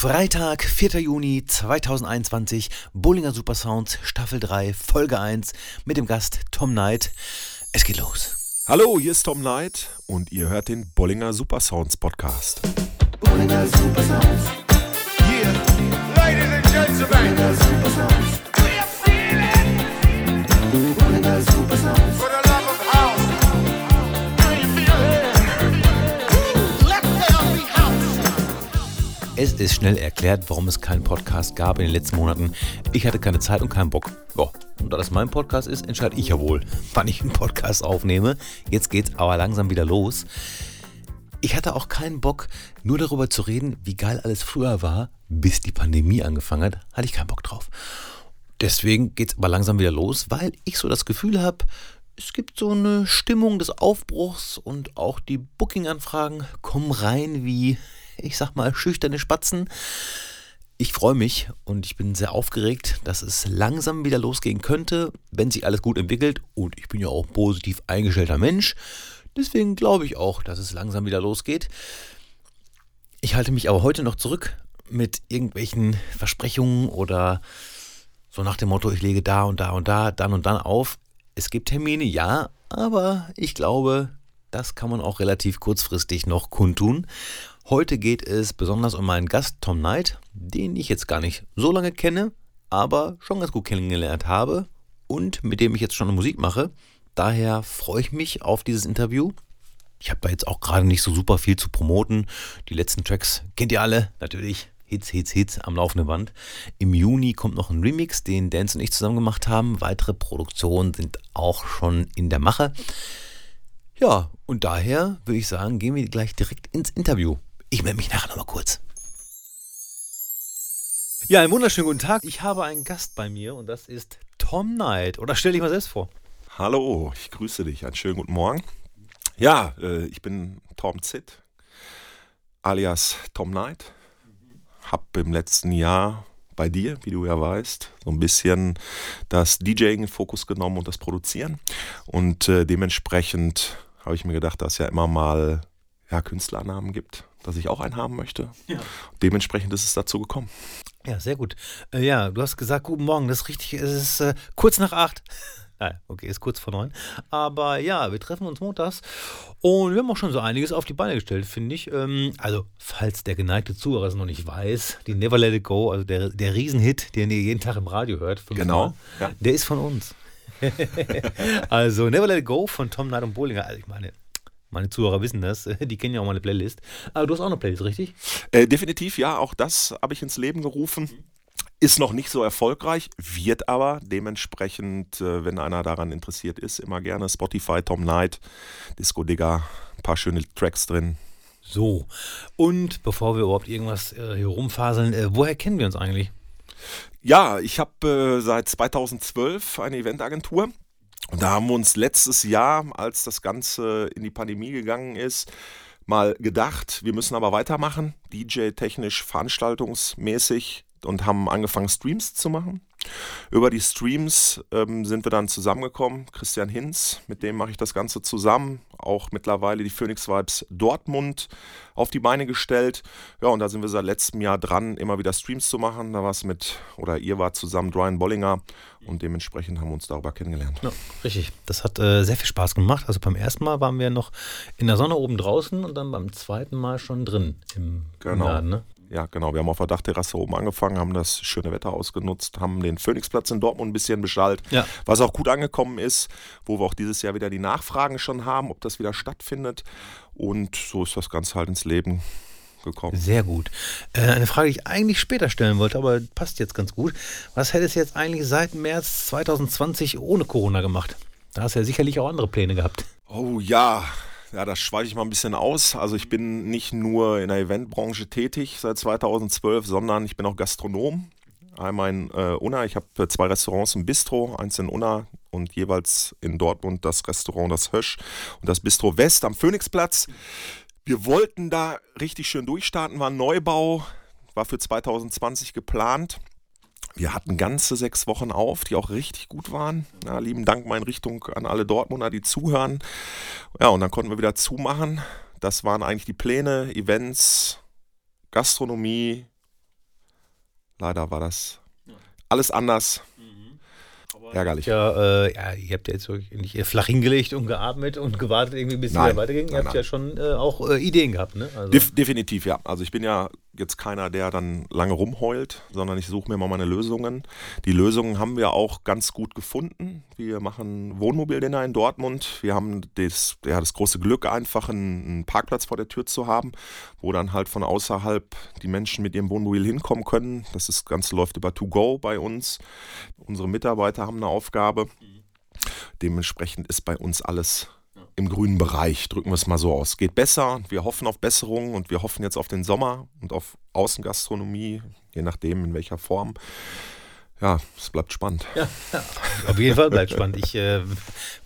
Freitag, 4. Juni 2021, Bullinger Supersounds, Staffel 3, Folge 1 mit dem Gast Tom Knight. Es geht los. Hallo, hier ist Tom Knight und ihr hört den Bollinger Supersounds Podcast. Bollinger Supersounds. Yeah. Ladies and gentlemen. Bollinger Supersounds. Es ist schnell erklärt, warum es keinen Podcast gab in den letzten Monaten. Ich hatte keine Zeit und keinen Bock. Ja, und da das mein Podcast ist, entscheide ich ja wohl, wann ich einen Podcast aufnehme. Jetzt geht's aber langsam wieder los. Ich hatte auch keinen Bock, nur darüber zu reden, wie geil alles früher war, bis die Pandemie angefangen hat. Hatte ich keinen Bock drauf. Deswegen geht's aber langsam wieder los, weil ich so das Gefühl habe, es gibt so eine Stimmung des Aufbruchs und auch die Booking-Anfragen kommen rein wie, ich sag mal, schüchterne Spatzen. Ich freue mich und ich bin sehr aufgeregt, dass es langsam wieder losgehen könnte, wenn sich alles gut entwickelt. Und ich bin ja auch positiv eingestellter Mensch. Deswegen glaube ich auch, dass es langsam wieder losgeht. Ich halte mich aber heute noch zurück mit irgendwelchen Versprechungen oder so nach dem Motto, ich lege da und da und da, dann und dann auf. Es gibt Termine, ja, aber ich glaube, das kann man auch relativ kurzfristig noch kundtun. Heute geht es besonders um meinen Gast Tom Knight, den ich jetzt gar nicht so lange kenne, aber schon ganz gut kennengelernt habe und mit dem ich jetzt schon Musik mache. Daher freue ich mich auf dieses Interview. Ich habe da jetzt auch gerade nicht so super viel zu promoten. Die letzten Tracks kennt ihr alle, natürlich. Hits, Hits, Hits am laufenden Band. Im Juni kommt noch ein Remix, den Dance und ich zusammen gemacht haben. Weitere Produktionen sind auch schon in der Mache. Ja, und daher würde ich sagen, gehen wir gleich direkt ins Interview. Ich melde mich nachher nochmal kurz. Ja, einen wunderschönen guten Tag. Ich habe einen Gast bei mir und das ist Tom Knight. Oder stell dich mal selbst vor. Hallo, ich grüße dich. Einen schönen guten Morgen. Ja, äh, ich bin Tom Zitt, alias Tom Knight. Hab im letzten Jahr bei dir, wie du ja weißt, so ein bisschen das DJing in Fokus genommen und das Produzieren. Und äh, dementsprechend habe ich mir gedacht, dass ja immer mal ja, Künstlernamen gibt, dass ich auch einen haben möchte. Dementsprechend ist es dazu gekommen. Ja, sehr gut. Äh, ja, du hast gesagt, guten Morgen, das ist richtig. Es ist äh, kurz nach acht. Ah, okay, ist kurz vor neun. Aber ja, wir treffen uns montags und wir haben auch schon so einiges auf die Beine gestellt, finde ich. Ähm, also, falls der geneigte Zuhörer es noch nicht weiß, die Never Let It Go, also der, der Riesenhit, den ihr jeden Tag im Radio hört, Genau, ja. der ist von uns. also, Never Let It Go von Tom Knight und Bollinger. Also, ich meine, meine Zuhörer wissen das, die kennen ja auch meine Playlist. Aber du hast auch eine Playlist, richtig? Äh, definitiv, ja, auch das habe ich ins Leben gerufen. Ist noch nicht so erfolgreich, wird aber dementsprechend, äh, wenn einer daran interessiert ist, immer gerne Spotify, Tom Knight, Disco Digger, ein paar schöne Tracks drin. So, und bevor wir überhaupt irgendwas äh, hier rumfaseln, äh, woher kennen wir uns eigentlich? Ja, ich habe äh, seit 2012 eine Eventagentur. Und da haben wir uns letztes Jahr, als das Ganze in die Pandemie gegangen ist, mal gedacht, wir müssen aber weitermachen, DJ-technisch, veranstaltungsmäßig und haben angefangen, Streams zu machen. Über die Streams ähm, sind wir dann zusammengekommen. Christian Hinz, mit dem mache ich das Ganze zusammen. Auch mittlerweile die Phoenix Vibes Dortmund auf die Beine gestellt. Ja, und da sind wir seit letztem Jahr dran, immer wieder Streams zu machen. Da war es mit, oder ihr wart zusammen Brian Bollinger und dementsprechend haben wir uns darüber kennengelernt. Ja, richtig. Das hat äh, sehr viel Spaß gemacht. Also beim ersten Mal waren wir noch in der Sonne oben draußen und dann beim zweiten Mal schon drin im, im Genau. Laden. Ne? Ja, genau. Wir haben auf der Dachterrasse oben angefangen, haben das schöne Wetter ausgenutzt, haben den Phoenixplatz in Dortmund ein bisschen beschallt, Ja. was auch gut angekommen ist, wo wir auch dieses Jahr wieder die Nachfragen schon haben, ob das wieder stattfindet. Und so ist das Ganze halt ins Leben gekommen. Sehr gut. Äh, eine Frage, die ich eigentlich später stellen wollte, aber passt jetzt ganz gut. Was hättest du jetzt eigentlich seit März 2020 ohne Corona gemacht? Da hast du ja sicherlich auch andere Pläne gehabt. Oh ja, ja, das schweige ich mal ein bisschen aus. Also ich bin nicht nur in der Eventbranche tätig seit 2012, sondern ich bin auch Gastronom. Einmal in äh, Unna, ich habe zwei Restaurants im Bistro, eins in Unna und jeweils in Dortmund das Restaurant Das Hösch und das Bistro West am Phoenixplatz. Wir wollten da richtig schön durchstarten, war ein Neubau, war für 2020 geplant. Wir hatten ganze sechs Wochen auf, die auch richtig gut waren. Ja, lieben Dank mal in Richtung an alle Dortmunder, die zuhören. Ja, und dann konnten wir wieder zumachen. Das waren eigentlich die Pläne, Events, Gastronomie leider war das alles anders. Ärgerlich. Ja, äh, ja, ihr habt ja jetzt wirklich nicht flach hingelegt und geatmet und gewartet, irgendwie, bis es wieder weiterging. Ihr Nein, habt nein. ja schon äh, auch äh, Ideen gehabt, ne? Also, Def definitiv, ja. Also ich bin ja jetzt keiner, der dann lange rumheult, sondern ich suche mir mal meine Lösungen. Die Lösungen haben wir auch ganz gut gefunden. Wir machen Wohnmobildinner in Dortmund. Wir haben das, ja, das große Glück, einfach einen, Parkplatz vor der Tür zu haben, wo dann halt von außerhalb die Menschen mit ihrem Wohnmobil hinkommen können. Das, ist- Ganze läuft über To Go bei uns. Unsere Mitarbeiter haben eine Aufgabe. Dementsprechend ist bei uns alles im grünen Bereich, drücken wir es mal so aus. Geht besser, wir hoffen auf Besserungen und wir hoffen jetzt auf den Sommer und auf Außengastronomie, je nachdem in welcher Form. Ja, es bleibt spannend. Auf jeden Fall bleibt spannend. Ich äh,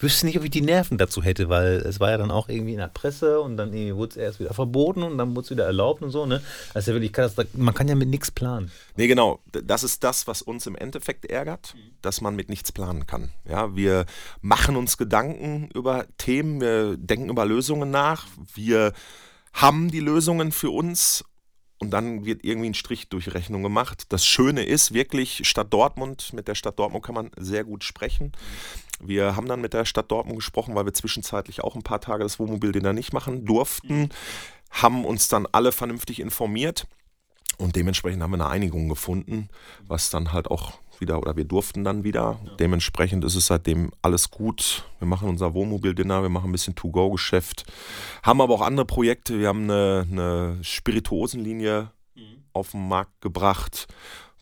wüsste nicht, ob ich die Nerven dazu hätte, weil es war ja dann auch irgendwie in der Presse und dann wurde es erst wieder verboten und dann wurde es wieder erlaubt und so. Ne? Ist ja wirklich krass. Man kann ja mit nichts planen. Nee, genau. Das ist das, was uns im Endeffekt ärgert, dass man mit nichts planen kann. Ja, wir machen uns Gedanken über Themen, wir denken über Lösungen nach, wir haben die Lösungen für uns und dann wird irgendwie ein Strich durch Rechnung gemacht. Das Schöne ist wirklich, Stadt Dortmund, mit der Stadt Dortmund kann man sehr gut sprechen. Wir haben dann mit der Stadt Dortmund gesprochen, weil wir zwischenzeitlich auch ein paar Tage das Wohnmobildinner nicht machen durften, haben uns dann alle vernünftig informiert. Und dementsprechend haben wir eine Einigung gefunden, was dann halt auch wieder, oder wir durften dann wieder. Dementsprechend ist es seitdem alles gut. Wir machen unser Wohnmobildinner, wir machen ein bisschen To-Go-Geschäft, haben aber auch andere Projekte. Wir haben eine, eine Spirituosenlinie auf den Markt gebracht,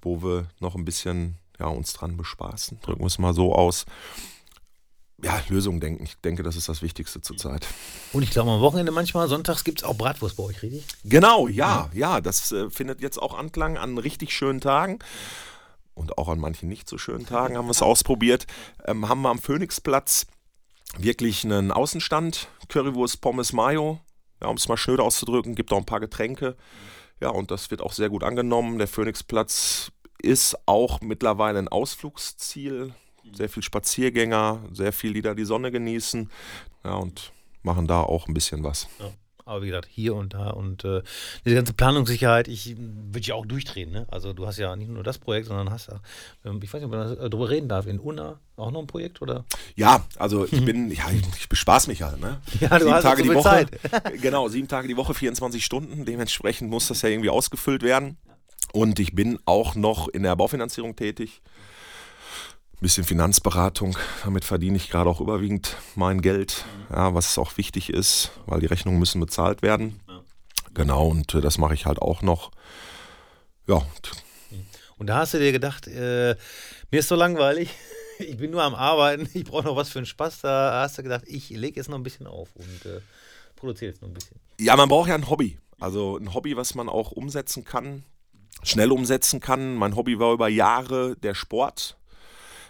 wo wir noch ein bisschen ja, uns dran bespaßen. Drücken wir es mal so aus. Ja, Lösungen denken. Ich denke, das ist das Wichtigste zurzeit. Und ich glaube, am Wochenende manchmal, sonntags gibt es auch Bratwurst bei euch, richtig? Genau, ja, ja, das äh, findet jetzt auch Anklang an richtig schönen Tagen. Und auch an manchen nicht so schönen Tagen haben wir es ausprobiert. Ähm, haben wir am Phoenixplatz wirklich einen Außenstand, Currywurst, Pommes, Mayo, ja, um es mal schnöd auszudrücken, gibt auch ein paar Getränke. Ja, und das wird auch sehr gut angenommen. Der Phoenixplatz ist auch mittlerweile ein Ausflugsziel. Sehr viel Spaziergänger, sehr viel, die da die Sonne genießen. Ja, und machen da auch ein bisschen was. Ja. Aber wie gesagt, hier und da und äh, diese ganze Planungssicherheit, ich würde ja auch durchdrehen. Ne? Also du hast ja nicht nur das Projekt, sondern hast ja, ähm, ich weiß nicht, ob man da drüber reden darf, in Unna auch noch ein Projekt oder? Ja, also ich bin, ja, ich, ich bespaß mich halt, ne? Ja, du hast Tage so die Woche. Zeit. genau, sieben Tage die Woche, 24 Stunden. Dementsprechend muss das ja irgendwie ausgefüllt werden. Und ich bin auch noch in der Baufinanzierung tätig. Ein bisschen Finanzberatung. Damit verdiene ich gerade auch überwiegend mein Geld, ja, was auch wichtig ist, weil die Rechnungen müssen bezahlt werden. Genau, und äh, das mache ich halt auch noch. Ja, und Und da hast du dir gedacht, äh, mir ist so langweilig, ich bin nur am Arbeiten, ich brauche noch was für einen Spaß. Da hast du gedacht, ich lege jetzt noch ein bisschen auf und äh, produziere jetzt noch ein bisschen. Ja, man braucht ja ein Hobby. Also ein Hobby, was man auch umsetzen kann, schnell umsetzen kann. Mein Hobby war über Jahre der Sport.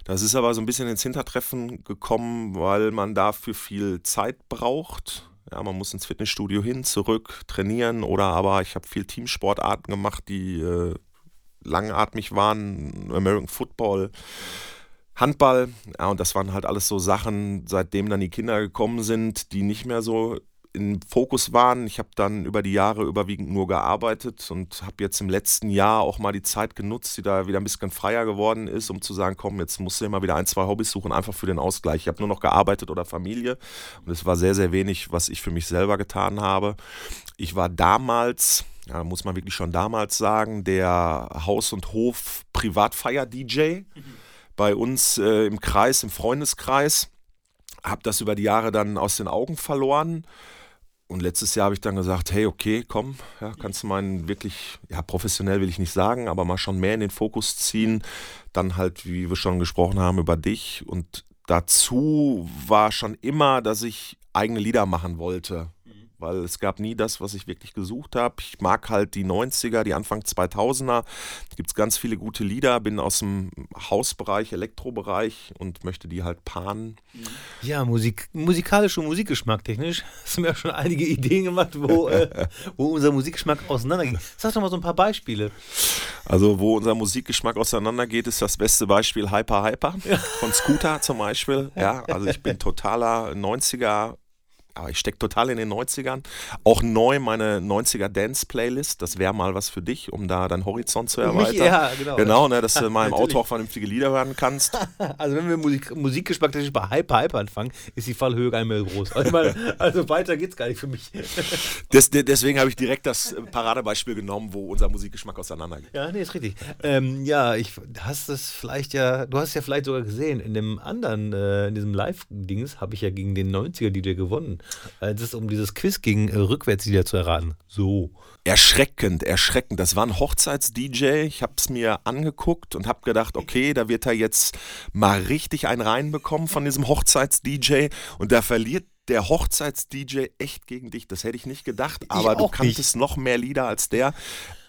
Das ist aber so ein bisschen ins Hintertreffen gekommen, weil man dafür viel Zeit braucht. Ja, man muss ins Fitnessstudio hin, zurück, trainieren oder aber ich habe viel Teamsportarten gemacht, die äh, langatmig waren, American Football, Handball. Ja, und das waren halt alles so Sachen, seitdem dann die Kinder gekommen sind, die nicht mehr so im Fokus waren. Ich habe dann über die Jahre überwiegend nur gearbeitet und habe jetzt im letzten Jahr auch mal die Zeit genutzt, die da wieder ein bisschen freier geworden ist, um zu sagen, komm, jetzt musst du immer wieder ein, zwei Hobbys suchen, einfach für den Ausgleich. Ich habe nur noch gearbeitet oder Familie und es war sehr, sehr wenig, was ich für mich selber getan habe. Ich war damals, ja, muss man wirklich schon damals sagen, der Haus- und Hof-Privatfeier-DJ bei uns äh, im Kreis, im Freundeskreis. Habe das über die Jahre dann aus den Augen verloren. Und letztes Jahr habe ich dann gesagt, hey, okay, komm, ja, kannst du meinen wirklich, ja, professionell will ich nicht sagen, aber mal schon mehr in den Fokus ziehen. Dann halt, wie wir schon gesprochen haben, über dich. Und dazu war schon immer, dass ich eigene Lieder machen wollte. Weil es gab nie das, was ich wirklich gesucht habe. Ich mag halt die 90er, die Anfang 2000er. Da gibt es ganz viele gute Lieder. Bin aus dem Hausbereich, Elektrobereich und möchte die halt paaren. Ja, Musik, musikalisch und Musikgeschmack technisch hast du mir auch schon einige Ideen gemacht, wo, äh, wo unser Musikgeschmack auseinandergeht. Sag doch mal so ein paar Beispiele. Also, wo unser Musikgeschmack auseinandergeht, ist das beste Beispiel Hyper Hyper von Scooter zum Beispiel. Ja, also ich bin totaler 90er Aber ich stecke total in den 90ern. Auch neu meine 90er Dance-Playlist. Das wäre mal was für dich, um da deinen Horizont zu Um mich- erweitern. ja, genau. Genau, ne, dass du mal im. Auto auch vernünftige Lieder hören kannst. Also wenn wir Musik, Musikgeschmack bei Hyper Hyper anfangen, ist die Fallhöhe gar nicht mehr groß. Also, meine, also weiter geht's gar nicht für mich. De- deswegen habe ich direkt das äh, Paradebeispiel genommen, wo unser Musikgeschmack auseinandergeht. Ja, nee, ist richtig. Ähm, ja, ich hast es vielleicht ja, du hast ja vielleicht sogar gesehen, in dem anderen, äh, in diesem Live-Dings habe ich ja gegen den 90er-DJ gewonnen. Als es um dieses Quiz ging, äh, rückwärts wieder zu erraten. So. Erschreckend, erschreckend. Das war ein Hochzeits-DJ. Ich habe es mir angeguckt und habe gedacht, okay, da wird er jetzt mal richtig einen reinbekommen von diesem Hochzeits-DJ. Und da verliert der Hochzeits-DJ echt gegen dich. Das hätte ich nicht gedacht, aber du kanntest noch mehr Lieder als der.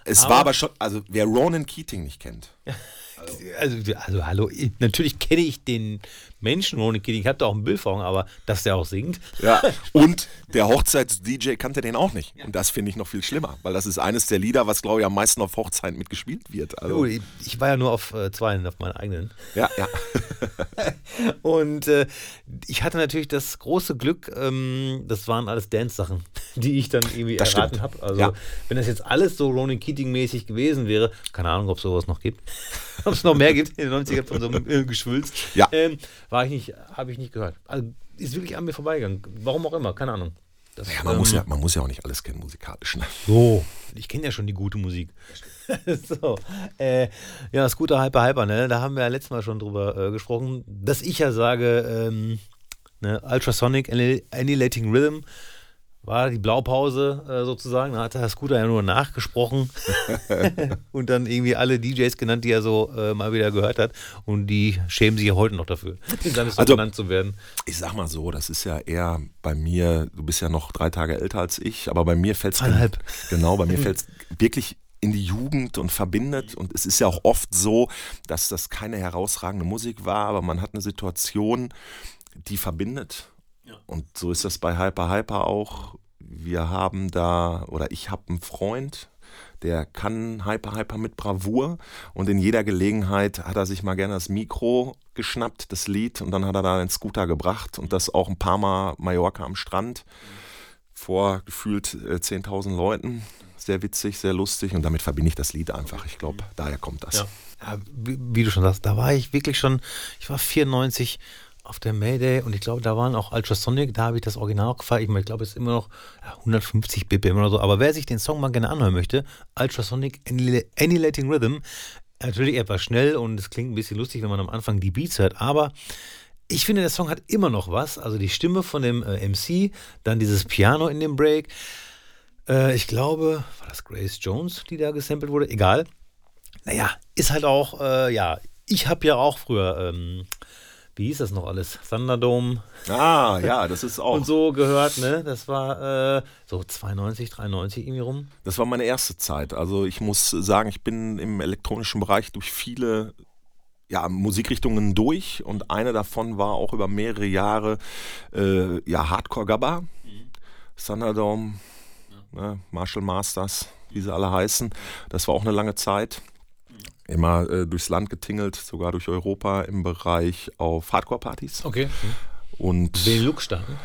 Es Aber- war aber schon, also wer Ronan Keating nicht kennt. Also, also hallo, ich, natürlich kenne ich den Menschen ohne Kind. Ich habe da auch ein Bild vor Augen, aber dass der auch singt. Ja. Und der Hochzeits-DJ kannte den auch nicht. Und das finde ich noch viel schlimmer, weil das ist eines der Lieder, was, glaube ich, am meisten auf Hochzeiten mitgespielt wird. Also, ich, ich war ja nur auf äh, zwei, auf meinen eigenen. ja, ja. Und äh, ich hatte natürlich das große Glück, ähm, das waren alles Dance-Sachen, die ich dann irgendwie Das erraten habe. Also, Ja. wenn das jetzt alles so Ronan Keating-mäßig gewesen wäre, keine Ahnung, ob es sowas noch gibt, ob es noch mehr gibt in den 90ern von so einem äh, Geschwülz, Ja. ähm, war ich nicht, habe ich nicht gehört. Also, ist wirklich an mir vorbeigegangen. Warum auch immer, keine Ahnung. Das, ja, man, ähm, muss ja man muss ja auch nicht alles kennen musikalisch. Ne? so, ich kenne ja schon die gute Musik. so, äh, ja, Scooter Hyper Hyper, ne? Da haben wir ja letztes Mal schon drüber äh, gesprochen, dass ich ja sage, ähm, ne, Ultrasonic Anni- Annihilating Rhythm war die Blaupause äh, sozusagen. Da hat der Scooter ja nur nachgesprochen und dann irgendwie alle DJs genannt, die er so äh, mal wieder gehört hat. Und die schämen sich ja heute noch dafür, dann so Also- genannt zu werden. Ich sag mal so, das ist ja eher bei mir, du bist ja noch drei Tage älter als ich, aber bei mir fällt es genau, bei mir fällt es wirklich in die Jugend und verbindet. Und es ist ja auch oft so, dass das keine herausragende Musik war, aber man hat eine Situation, die verbindet. Und so ist das bei Hyper Hyper auch. Wir haben da, oder ich habe einen Freund, der kann Hyper Hyper mit Bravour und in jeder Gelegenheit hat er sich mal gerne das Mikro geschnappt, das Lied, und dann hat er da den Scooter gebracht und das auch ein paar Mal Mallorca am Strand vor gefühlt äh, 10.000 Leuten. Sehr witzig, sehr lustig und damit verbinde ich das Lied einfach. Ich glaube, daher kommt das. Ja. Ja, wie, wie du schon sagst, da war ich wirklich schon, ich war 94 auf der Mayday und ich glaube, da waren auch Ultrasonic, da habe ich das Original auch gefeiert. Ich, meine, ich glaube, es ist immer noch ja, 150 BPM oder so. Aber wer sich den Song mal gerne anhören möchte, Ultrasonic Annihil- Annihilating Rhythm, natürlich etwas schnell und es klingt ein bisschen lustig, wenn man am Anfang die Beats hört, aber ich finde, der Song hat immer noch was. Also die Stimme von dem äh, MC, dann dieses Piano in dem Break. Äh, ich glaube, war das Grace Jones, die da gesampelt wurde? Egal. Naja, ist halt auch, äh, ja, ich habe ja auch früher, ähm, wie hieß das noch alles? Thunderdome Ah, ja, das ist auch. und so gehört, ne? Das war äh, so 92, 93 irgendwie rum. Das war meine erste Zeit. Also ich muss sagen, ich bin im elektronischen Bereich durch viele ja, Musikrichtungen durch und eine davon war auch über mehrere Jahre äh, ja, Hardcore Gabba, Thunderdome, ne, Marshall Masters, wie sie alle heißen. Das war auch eine lange Zeit. Immer äh, durchs Land getingelt, sogar durch Europa im Bereich auf Hardcore-Partys. Okay. Und Benelux-Staaten.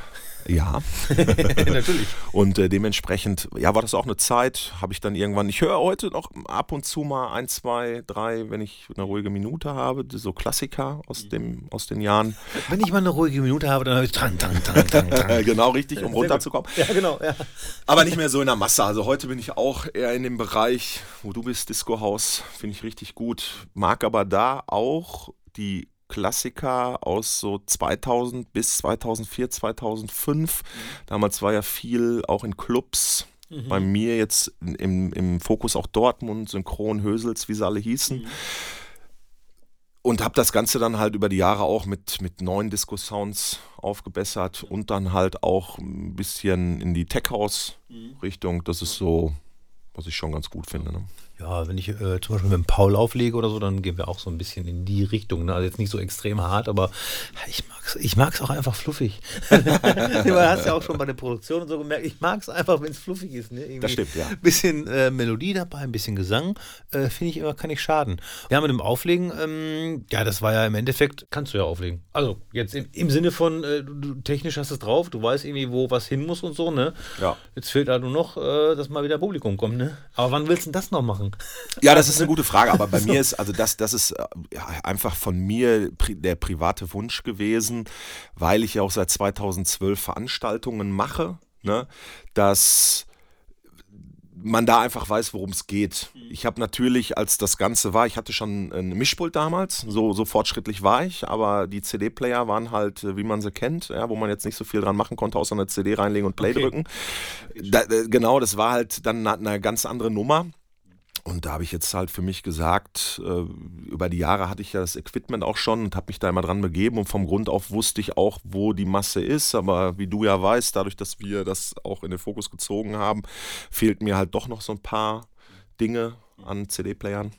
Ja, Natürlich. und äh, dementsprechend, ja, war das auch eine Zeit, habe ich dann irgendwann, ich höre heute noch ab und zu mal ein, zwei, drei, wenn ich eine ruhige Minute habe, so Klassiker aus, dem, aus den Jahren. Wenn ich mal eine ruhige Minute habe, dann habe ich tang, tang, tang, tang, tang. Genau richtig, um runterzukommen. Ja, genau, ja. Aber nicht mehr so in der Masse. Also heute bin ich auch eher in dem Bereich, wo du bist, Disco House, finde ich richtig gut. Mag aber da auch die Klassiker aus so 2000 bis 2004, 2005. Damals war ja viel auch in Clubs. Bei mir jetzt im, im Fokus auch Dortmund, Synchron, Hösels, wie sie alle hießen. Und habe das Ganze dann halt über die Jahre auch mit, mit neuen Disco-Sounds aufgebessert und dann halt auch ein bisschen in die Tech-House-Richtung. Das ist so, was ich schon ganz gut finde. Ne? Ja, wenn ich äh, zum Beispiel mit dem Paul auflege oder so, dann gehen wir auch so ein bisschen in die Richtung. Ne? Also jetzt nicht so extrem hart, aber ich mag's, ich mag's auch einfach fluffig. du hast ja auch schon bei der Produktion und so gemerkt, ich mag es einfach, wenn es fluffig ist. Ne? Irgendwie Das stimmt, ja. Ein bisschen äh, Melodie dabei, ein bisschen Gesang, äh, finde ich immer, kann nicht schaden. Ja, mit dem Auflegen, ähm, ja, das war ja im Endeffekt, kannst du ja auflegen. Also jetzt im, im Sinne von, äh, du, du technisch hast es drauf, du weißt irgendwie, wo was hin muss und so, ne? Ja. Jetzt fehlt halt nur noch, äh, dass mal wieder Publikum kommt, ne? Aber wann willst du denn das noch machen? Ja, das ist eine gute Frage, aber bei mir ist, also das, das ist äh, ja, einfach von mir der private Wunsch gewesen, weil ich ja auch seit 2012 Veranstaltungen mache, ne, dass man da einfach weiß, worum es geht. Ich habe natürlich, als das Ganze war, ich hatte schon ein Mischpult damals, so, so fortschrittlich war ich, aber die CD-Player waren halt, äh, wie man sie kennt, ja, wo man jetzt nicht so viel dran machen konnte, außer eine CD reinlegen und Play Okay. drücken. Da, äh, genau, das war halt dann eine, eine ganz andere Nummer. Und da habe ich jetzt halt für mich gesagt, äh, über die Jahre hatte ich ja das Equipment auch schon und habe mich da immer dran begeben und vom Grund auf wusste ich auch, wo die Masse ist. Aber wie du ja weißt, dadurch, dass wir das auch in den Fokus gezogen haben, fehlt mir halt doch noch so ein paar Dinge an CD-Playern.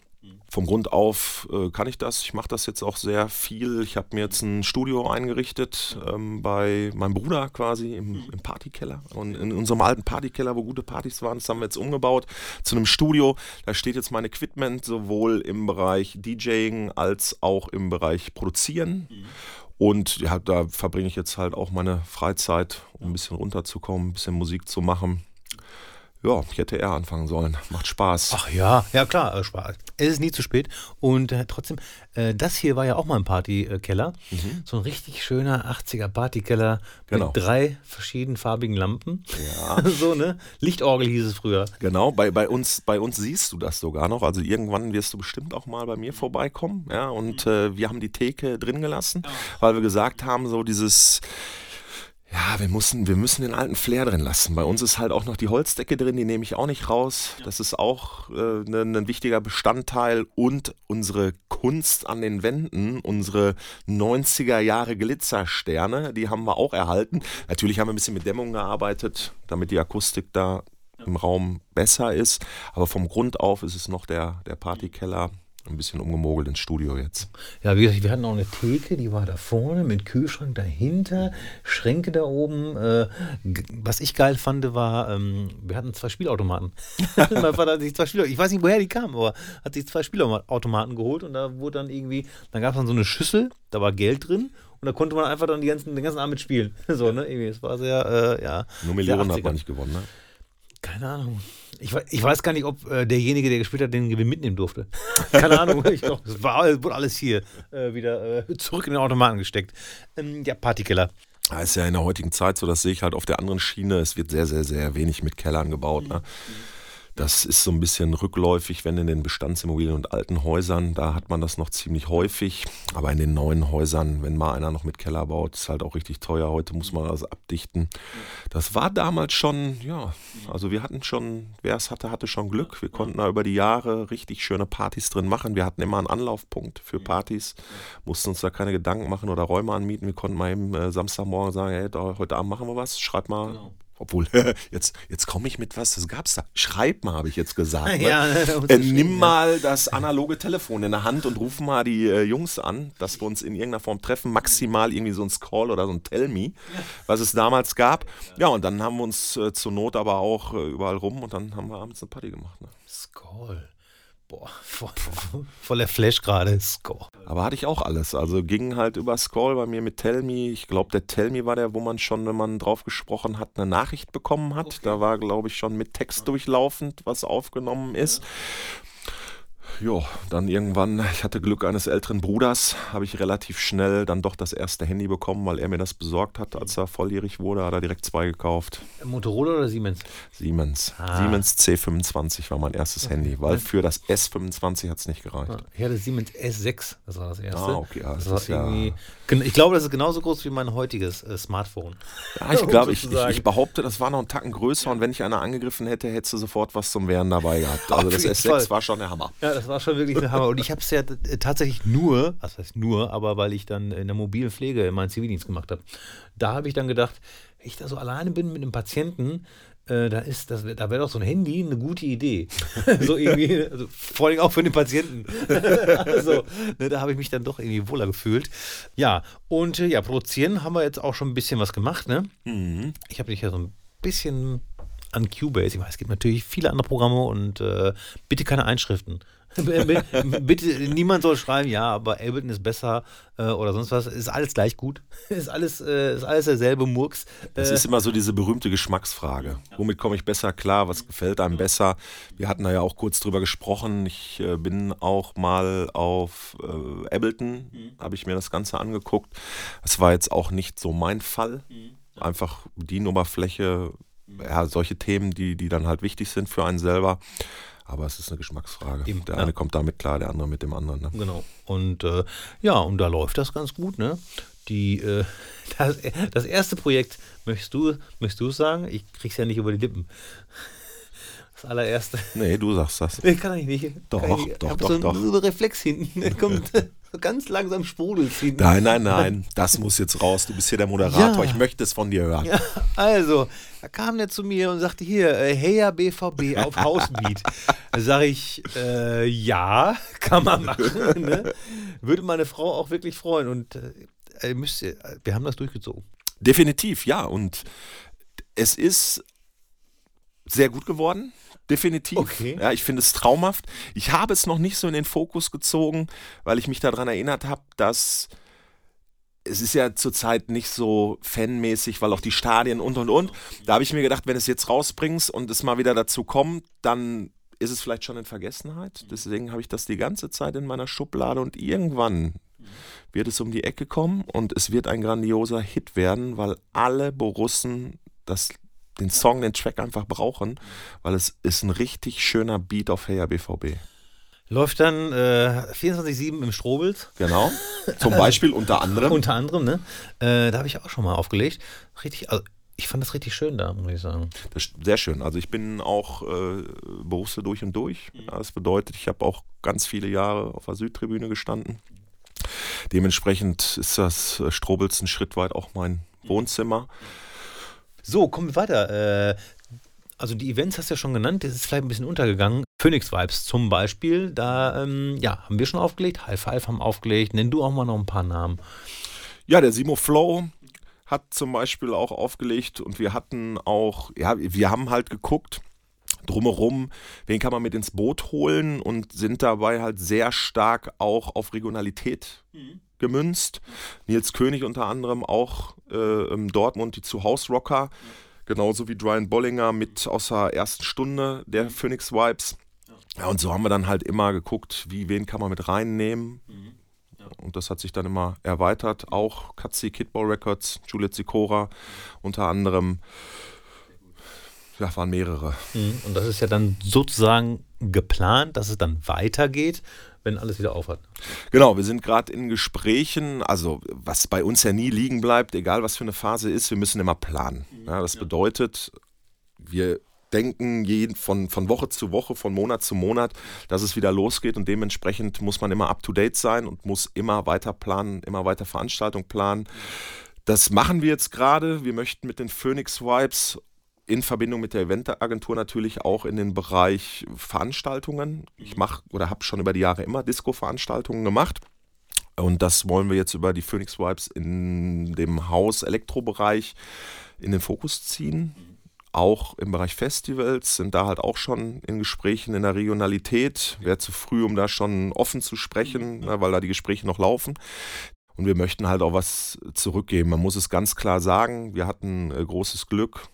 Vom Grund auf äh, kann ich das. Ich mache das jetzt auch sehr viel. Ich habe mir jetzt ein Studio eingerichtet ähm, bei meinem Bruder quasi im, im Partykeller. Und in unserem alten Partykeller, wo gute Partys waren, das haben wir jetzt umgebaut zu einem Studio. Da steht jetzt mein Equipment sowohl im Bereich DJing als auch im Bereich Produzieren. Und ja, da verbringe ich jetzt halt auch meine Freizeit, um ein bisschen runterzukommen, ein bisschen Musik zu machen. Ja, ich hätte eher anfangen sollen. Macht Spaß. Ach ja, ja klar, äh, Spaß. Es ist nie zu spät. Und äh, trotzdem, äh, das hier war ja auch mal ein Partykeller. So ein richtig schöner 80er Partykeller Genau. mit drei verschiedenfarbigen Lampen. Ja. so, ne? Lichtorgel hieß es früher. Genau, bei, bei, uns, bei uns siehst du das sogar noch. Also irgendwann wirst du bestimmt auch mal bei mir vorbeikommen. Ja, und äh, wir haben die Theke drin gelassen, weil wir gesagt haben, so dieses. Ja, wir müssen, wir müssen den alten Flair drin lassen. Bei uns ist halt auch noch die Holzdecke drin, die nehme ich auch nicht raus. Das ist auch äh, ein, ein wichtiger Bestandteil. Und unsere Kunst an den Wänden, unsere 90er Jahre Glitzersterne, die haben wir auch erhalten. Natürlich haben wir ein bisschen mit Dämmung gearbeitet, damit die Akustik da im Raum besser ist. Aber vom Grund auf ist es noch der, der Partykeller. Ein bisschen umgemogelt ins Studio jetzt. Ja, wie gesagt, wir hatten auch eine Theke, die war da vorne mit Kühlschrank dahinter, Schränke da oben. Äh, was ich geil fand, war, ähm, wir hatten zwei Spielautomaten. mein Vater hat sich zwei Spielautomaten, ich weiß nicht, woher die kamen, aber hat sich zwei Spielautomaten geholt und da wurde dann irgendwie, dann gab es dann so eine Schüssel, da war Geld drin und da konnte man einfach dann ganzen, den ganzen Abend mitspielen. So, ne? Irgendwie, es war sehr, äh, ja. Nur Millionen hat 80er. man nicht gewonnen, ne? Keine Ahnung. Ich, ich weiß gar nicht, ob äh, derjenige, der gespielt hat, den Gewinn mitnehmen durfte. Keine Ahnung. Ich glaub, es war, wurde alles hier äh, wieder äh, zurück in den Automaten gesteckt. Ähm, ja, Partykeller. Ja, ist ja in der heutigen Zeit so, das sehe ich halt auf der anderen Schiene. Es wird sehr, sehr, sehr wenig mit Kellern gebaut. Ne? Das ist so ein bisschen rückläufig, wenn in den Bestandsimmobilien und alten Häusern, da hat man das noch ziemlich häufig. Aber in den neuen Häusern, wenn mal einer noch mit Keller baut, ist halt auch richtig teuer. Heute muss man das abdichten. Das war damals schon, ja, also wir hatten schon, wer es hatte, hatte schon Glück. Wir konnten da über die Jahre richtig schöne Partys drin machen. Wir hatten immer einen Anlaufpunkt für Partys, mussten uns da keine Gedanken machen oder Räume anmieten. Wir konnten mal eben äh, Samstagmorgen sagen, hey, da, heute Abend machen wir was, schreib mal. Obwohl, jetzt, jetzt komme ich mit was, das gab's da. Schreib mal, habe ich jetzt gesagt. Ne? Ja, äh, nimm mal das analoge Telefon in der Hand und ruf mal die äh, Jungs an, dass wir uns in irgendeiner Form treffen. Maximal irgendwie so ein Call oder so ein Tell Me, was es damals gab. Ja, und dann haben wir uns äh, zur Not aber auch äh, überall rum und dann haben wir abends eine Party gemacht. Ne? Skoll. Boah, voll, voller Flash gerade. Skoll. Aber hatte ich auch alles. Also ging halt über Scroll bei mir mit Tell Me. Ich glaube, der Tell Me war der, wo man schon, wenn man drauf gesprochen hat, eine Nachricht bekommen hat. Da war, glaube ich, schon mit Text durchlaufend, was aufgenommen ist. Ja, dann irgendwann, ich hatte Glück eines älteren Bruders, habe ich relativ schnell dann doch das erste Handy bekommen, weil er mir das besorgt hat, als er volljährig wurde, hat er direkt zwei gekauft. Motorola oder Siemens? Siemens. Ah. Siemens C25 war mein erstes Handy, weil für das S25 hat es nicht gereicht. Ich hatte Siemens S6, das war das erste. Ah, okay, ja, das das ja- Ich glaube, das ist genauso groß wie mein heutiges äh, Smartphone. Ja, ich glaube, ich, ich, ich behaupte, das war noch einen Tacken größer und wenn ich einer angegriffen hätte, hättest du sofort was zum Wehren dabei gehabt. Also das jeden S6 Fall. war schon der Hammer. Ja, das war schon wirklich der Hammer. Und ich habe es ja t- tatsächlich nur, was heißt nur, aber weil ich dann in der mobilen Pflege meinen Zivildienst gemacht habe. Da habe ich dann gedacht, wenn ich da so alleine bin mit einem Patienten, äh, da ist, das, da wäre doch so ein Handy eine gute Idee. so irgendwie, also vor allem auch für den Patienten. also, ne, da habe ich mich dann doch irgendwie wohler gefühlt. Ja, und äh, ja, produzieren haben wir jetzt auch schon ein bisschen was gemacht, ne? Ich habe dich ja so ein bisschen an Cubase. Ich weiß, es gibt natürlich viele andere Programme und äh, bitte keine Einschriften. bitte, niemand soll schreiben, ja, aber Ableton ist besser äh, oder sonst was. Ist alles gleich gut. Ist alles, äh, ist alles derselbe Murks. Das Äh, ist immer so diese berühmte Geschmacksfrage. Womit komme ich besser klar? Was gefällt einem besser? Wir hatten da ja auch kurz drüber gesprochen. Ich äh, bin auch mal auf äh, Ableton, habe ich mir das Ganze angeguckt. Das war jetzt auch nicht so mein Fall. Einfach Bedienoberfläche, ja, solche Themen, die, die dann halt wichtig sind für einen selber. Aber es ist eine Geschmacksfrage. Eben, der ja. eine kommt damit klar, der andere mit dem anderen. Ne? Genau. Und äh, ja, und da läuft das ganz gut, ne? Die, äh, das, das erste Projekt, möchtest du, möchtest du sagen? Ich krieg's ja nicht über die Lippen. Das allererste. Nee, du sagst das. Nee, kann ich nicht. Doch, kann ich nicht. doch, Hab doch, so, einen- doch. Reflex hinten. Kommt ganz langsam sprudelt hinten. Nein, nein, nein, das muss jetzt raus. Du bist hier der Moderator. Ja. Ich möchte es von dir hören. Ja, also, da kam der zu mir und sagte, hier, äh, Heya BVB auf Hausbeat. Da sage ich, äh, ja, kann man machen. Ne? Würde meine Frau auch wirklich freuen. Und äh, müsst ihr, wir haben das durchgezogen. Definitiv, ja. Und es ist sehr gut geworden. Definitiv. Okay. Ja, ich finde es traumhaft. Ich habe es noch nicht so in den Fokus gezogen, weil ich mich daran erinnert habe, dass es ist ja zurzeit nicht so fanmäßig, weil auch die Stadien und und und. Da habe ich mir gedacht, wenn es jetzt rausbringst und es mal wieder dazu kommt, dann ist es vielleicht schon in Vergessenheit. Deswegen habe ich das die ganze Zeit in meiner Schublade und irgendwann wird es um die Ecke kommen und es wird ein grandioser Hit werden, weil alle Borussen das, den Song, den Track einfach brauchen, weil es ist ein richtig schöner Beat auf Heya BVB. Läuft dann äh, 24-7 im Strobels. Genau. Zum Beispiel unter anderem. Unter anderem, ne? Äh, da habe ich auch schon mal aufgelegt. Richtig, also ich fand das richtig schön da, muss ich sagen. Das sehr schön. Also ich bin auch äh, Borusse durch und durch. Ja, das bedeutet, ich habe auch ganz viele Jahre auf der Südtribüne gestanden. Dementsprechend ist das äh, Strobels ein Schritt weit auch mein Wohnzimmer. So, kommen wir weiter. Äh, also die Events hast du ja schon genannt, das ist vielleicht ein bisschen untergegangen. Phoenix Vibes zum Beispiel, da ähm, ja, haben wir schon aufgelegt, High Five haben aufgelegt. Nenn du auch mal noch ein paar Namen. Ja, der Simo Flow hat zum Beispiel auch aufgelegt und wir hatten auch, ja, wir haben halt geguckt, drumherum, wen kann man mit ins Boot holen und sind dabei halt sehr stark auch auf Regionalität gemünzt. Nils König unter anderem auch äh, im Dortmund, die Zuhausrocker, genauso wie Brian Bollinger mit aus der ersten Stunde der Phoenix Vibes. Ja, und so haben wir dann halt immer geguckt, wie wen kann man mit reinnehmen. Und das hat sich dann immer erweitert. Auch Katzi Kidball Records, Juliet Sikora unter anderem. Ja, waren mehrere. Mhm. Und das ist ja dann sozusagen geplant, dass es dann weitergeht, wenn alles wieder aufhat. Genau, wir sind gerade in Gesprächen, also was bei uns ja nie liegen bleibt, egal was für eine Phase ist, wir müssen immer planen. Ja, das bedeutet, wir denken jeden, von, von Woche zu Woche, von Monat zu Monat, dass es wieder losgeht und dementsprechend muss man immer up-to-date sein und muss immer weiter planen, immer weiter Veranstaltungen planen. Das machen wir jetzt gerade. Wir möchten mit den Phoenix Vibes in Verbindung mit der Eventagentur natürlich auch in den Bereich Veranstaltungen. Ich mache oder habe schon über die Jahre immer Disco-Veranstaltungen gemacht. Und das wollen wir jetzt über die Phoenix Vibes in dem Haus-Elektrobereich in den Fokus ziehen. Auch im Bereich Festivals sind da halt auch schon in Gesprächen in der Regionalität. Wäre zu früh, um da schon offen zu sprechen, ne, weil da die Gespräche noch laufen. Und wir möchten halt auch was zurückgeben. Man muss es ganz klar sagen. Wir hatten äh, großes Glück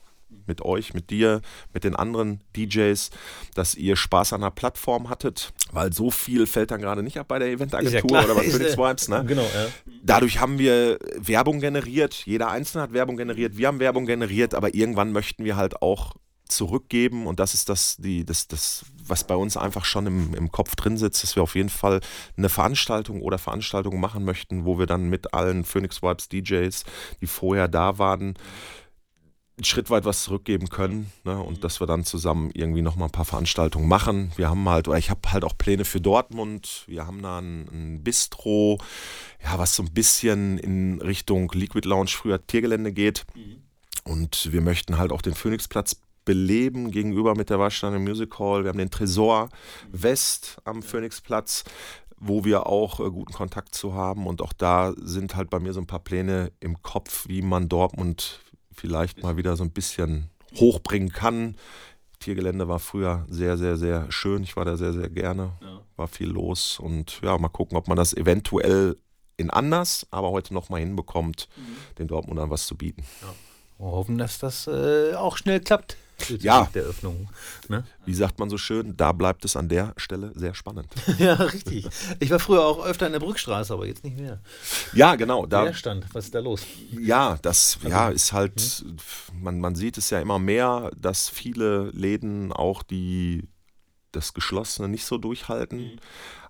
mit euch, mit dir, mit den anderen DJs, dass ihr Spaß an der Plattform hattet, weil so viel fällt dann gerade nicht ab bei der Eventagentur klar. oder bei Phoenix Vibes. Ne? Genau, ja. Dadurch haben wir Werbung generiert. Jeder Einzelne hat Werbung generiert. Wir haben Werbung generiert, aber irgendwann möchten wir halt auch zurückgeben und das ist das, die, das, das was bei uns einfach schon im, im Kopf drin sitzt, dass wir auf jeden Fall eine Veranstaltung oder Veranstaltungen machen möchten, wo wir dann mit allen Phoenix Vibes DJs, die vorher da waren, einen Schritt weit was zurückgeben können ne? und dass wir dann zusammen irgendwie nochmal ein paar Veranstaltungen machen. Wir haben halt, oder ich habe halt auch Pläne für Dortmund. Wir haben da ein, ein Bistro, ja, was so ein bisschen in Richtung Liquid Lounge, früher Tiergelände geht. Und wir möchten halt auch den Phoenixplatz beleben gegenüber mit der Warsteiner Music Hall. Wir haben den Tresor West am Phoenixplatz, wo wir auch äh, guten Kontakt zu haben. Und auch da sind halt bei mir so ein paar Pläne im Kopf, wie man Dortmund vielleicht mal wieder so ein bisschen hochbringen kann. Tiergelände war früher sehr, sehr, sehr schön. Ich war da sehr, sehr gerne. War viel los. Und ja, mal gucken, ob man das eventuell in anders, aber heute noch mal hinbekommt, den Dortmundern was zu bieten. Wir hoffen, dass das äh, auch schnell klappt. Ja. Mit Der Öffnung. Ne? Wie sagt man so schön, da bleibt es an der Stelle sehr spannend. Ja, richtig. Ich war früher auch öfter in der Brückstraße, aber jetzt nicht mehr. Ja, genau. Da, Leerstand, was ist da los? ja, das ja, ist halt, man, man sieht es ja immer mehr, dass viele Läden auch die das Geschlossene nicht so durchhalten.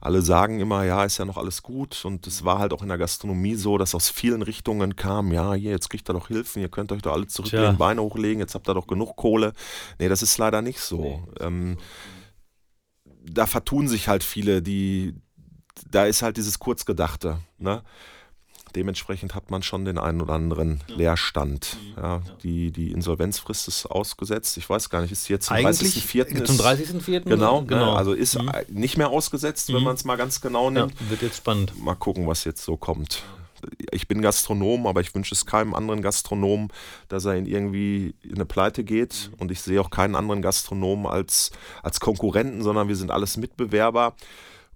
Alle sagen immer, ja, ist ja noch alles gut. Und es war halt auch in der Gastronomie so, dass aus vielen Richtungen kam, ja, hier, jetzt kriegt ihr doch Hilfen, ihr könnt euch doch alle zurücklehnen, Tja. Beine hochlegen, jetzt habt ihr doch genug Kohle. Nee, das ist leider nicht so. Ähm, da vertun sich halt viele, die, da ist halt dieses Kurzgedachte. Ne? Dementsprechend hat man schon den einen oder anderen Leerstand. Ja, die, die Insolvenzfrist ist ausgesetzt. Ich weiß gar nicht, ist die jetzt zum Eigentlich 30.04. zum ist- 30.04. Genau, genau. genau. Also ist Mhm. nicht mehr ausgesetzt, wenn Mhm. man es mal ganz genau ja, nimmt. wird jetzt spannend. Mal gucken, was jetzt so kommt. Ich bin Gastronom, aber ich wünsche es keinem anderen Gastronom, dass er in irgendwie in eine Pleite geht. Und ich sehe auch keinen anderen Gastronom als, als Konkurrenten, sondern wir sind alles Mitbewerber.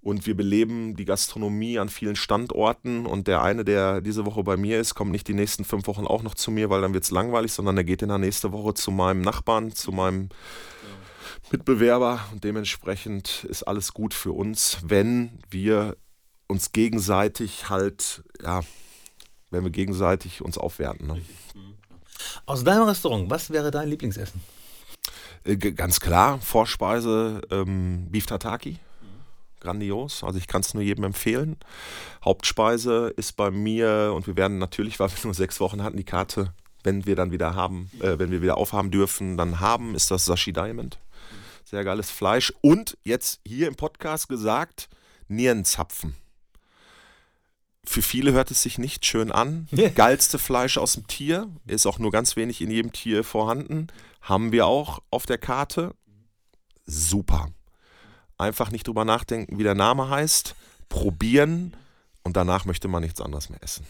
Und wir beleben die Gastronomie an vielen Standorten. Und der eine, der diese Woche bei mir ist, kommt nicht die nächsten fünf Wochen auch noch zu mir, weil dann wird es langweilig, sondern der geht in der nächste Woche zu meinem Nachbarn, zu meinem Mitbewerber. Und dementsprechend ist alles gut für uns, wenn wir uns gegenseitig halt, ja, wenn wir gegenseitig uns aufwerten. Ne? Aus deinem Restaurant, was wäre dein Lieblingsessen? Äh, Ganz klar, Vorspeise ähm, Beef Tataki. Grandios, also ich kann es nur jedem empfehlen. Hauptspeise ist bei mir und wir werden natürlich, weil wir nur sechs Wochen hatten, die Karte, wenn wir dann wieder haben, äh, wenn wir wieder aufhaben dürfen, dann haben, ist das Sashi Diamond. Sehr geiles Fleisch. Und jetzt hier im Podcast gesagt, Nierenzapfen. Für viele hört es sich nicht schön an. Geilste Fleisch aus dem Tier. Ist auch nur ganz wenig in jedem Tier vorhanden. Haben wir auch auf der Karte. Super. Einfach nicht drüber nachdenken, wie der Name heißt. Probieren. Und danach möchte man nichts anderes mehr essen.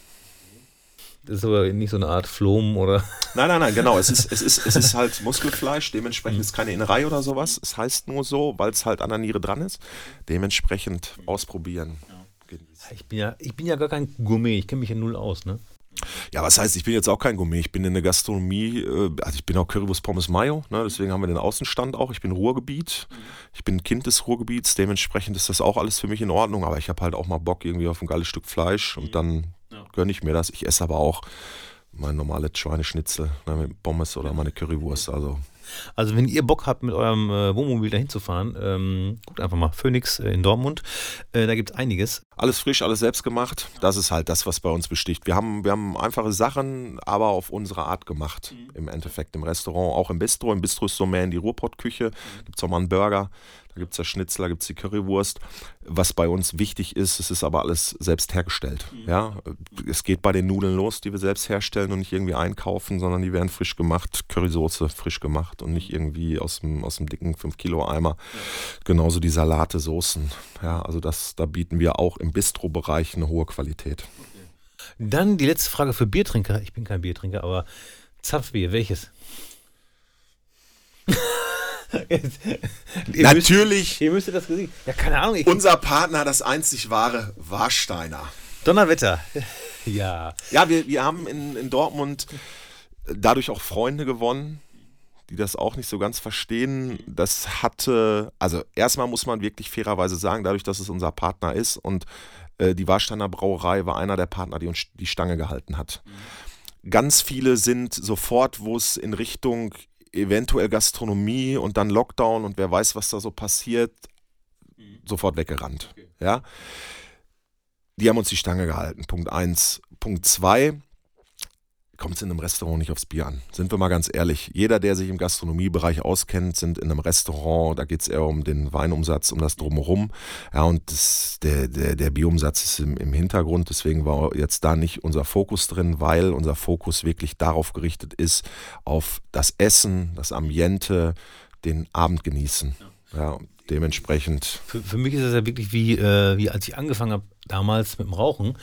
Das ist aber nicht so eine Art Flom oder. Nein, nein, nein, genau. Es ist, es ist, es ist halt Muskelfleisch, dementsprechend ist keine Innerei oder sowas. Es heißt nur so, weil es halt an der Niere dran ist. Dementsprechend ausprobieren. Ich bin ja, ich bin ja gar kein Gourmet, ich kenne mich ja null aus, ne? Ja, was heißt, ich bin jetzt auch kein Gourmet. Ich bin in der Gastronomie, äh, also ich bin auch Currywurst Pommes Mayo, ne, deswegen haben wir den Außenstand auch. Ich bin Ruhrgebiet, ich bin Kind des Ruhrgebiets, dementsprechend ist das auch alles für mich in Ordnung. Aber ich habe halt auch mal Bock irgendwie auf ein geiles Stück Fleisch und dann gönne ich mir das. Ich esse aber auch mein normales Schweineschnitzel ne, mit Pommes oder meine Currywurst. Also Also wenn ihr Bock habt, mit eurem äh, Wohnmobil dahin zu fahren, ähm, guckt einfach mal Phoenix äh, in Dortmund. Äh, da gibt es einiges. alles frisch, alles selbst gemacht. Das ist halt das, was bei uns besticht. Wir haben, wir haben einfache Sachen, aber auf unsere Art gemacht. Im Endeffekt im Restaurant, auch im Bistro. Im Bistro ist so mehr in die Ruhrpottküche. Gibt es auch mal einen Burger. Da gibt es das Schnitzel, da gibt es die Currywurst. Was bei uns wichtig ist, es ist aber alles selbst hergestellt. Ja, es geht bei den Nudeln los, die wir selbst herstellen und nicht irgendwie einkaufen, sondern die werden frisch gemacht. Currysoße frisch gemacht und nicht irgendwie aus dem, aus dem dicken 5-Kilo-Eimer. Genauso die Salate, Soßen. Ja, also das, da bieten wir auch im Bistro-Bereich eine hohe Qualität. Dann die letzte Frage für Biertrinker. Ich bin kein Biertrinker, aber Zapfbier, welches? Ihr Natürlich. Müsst, ihr müsstet das Gesicht. Ja, keine Ahnung. Unser Partner, das einzig wahre, Warsteiner. Donnerwetter. Ja. Ja, wir, wir haben in, in Dortmund dadurch auch Freunde gewonnen, die das auch nicht so ganz verstehen. Das hatte, also erstmal muss man wirklich fairerweise sagen, dadurch, dass es unser Partner ist und äh, die Warsteiner Brauerei war einer der Partner, die uns die Stange gehalten hat. Ganz viele sind sofort, wo es in Richtung eventuell Gastronomie und dann Lockdown und wer weiß, was da so passiert, sofort weggerannt. Ja. Die haben uns die Stange gehalten. Punkt eins. Punkt zwei. Kommt es in einem Restaurant nicht aufs Bier an. Sind wir mal ganz ehrlich. Jeder, der sich im Gastronomiebereich auskennt, sind in einem Restaurant, da geht es eher um den Weinumsatz, um das Drumherum. Ja, und das, der, der, der Bierumsatz ist im, im Hintergrund. Deswegen war jetzt da nicht unser Fokus drin, weil unser Fokus wirklich darauf gerichtet ist, auf das Essen, das Ambiente, den Abend genießen. Ja, dementsprechend. Für, für mich ist es ja wirklich wie, äh, wie als ich angefangen habe, damals mit dem Rauchen,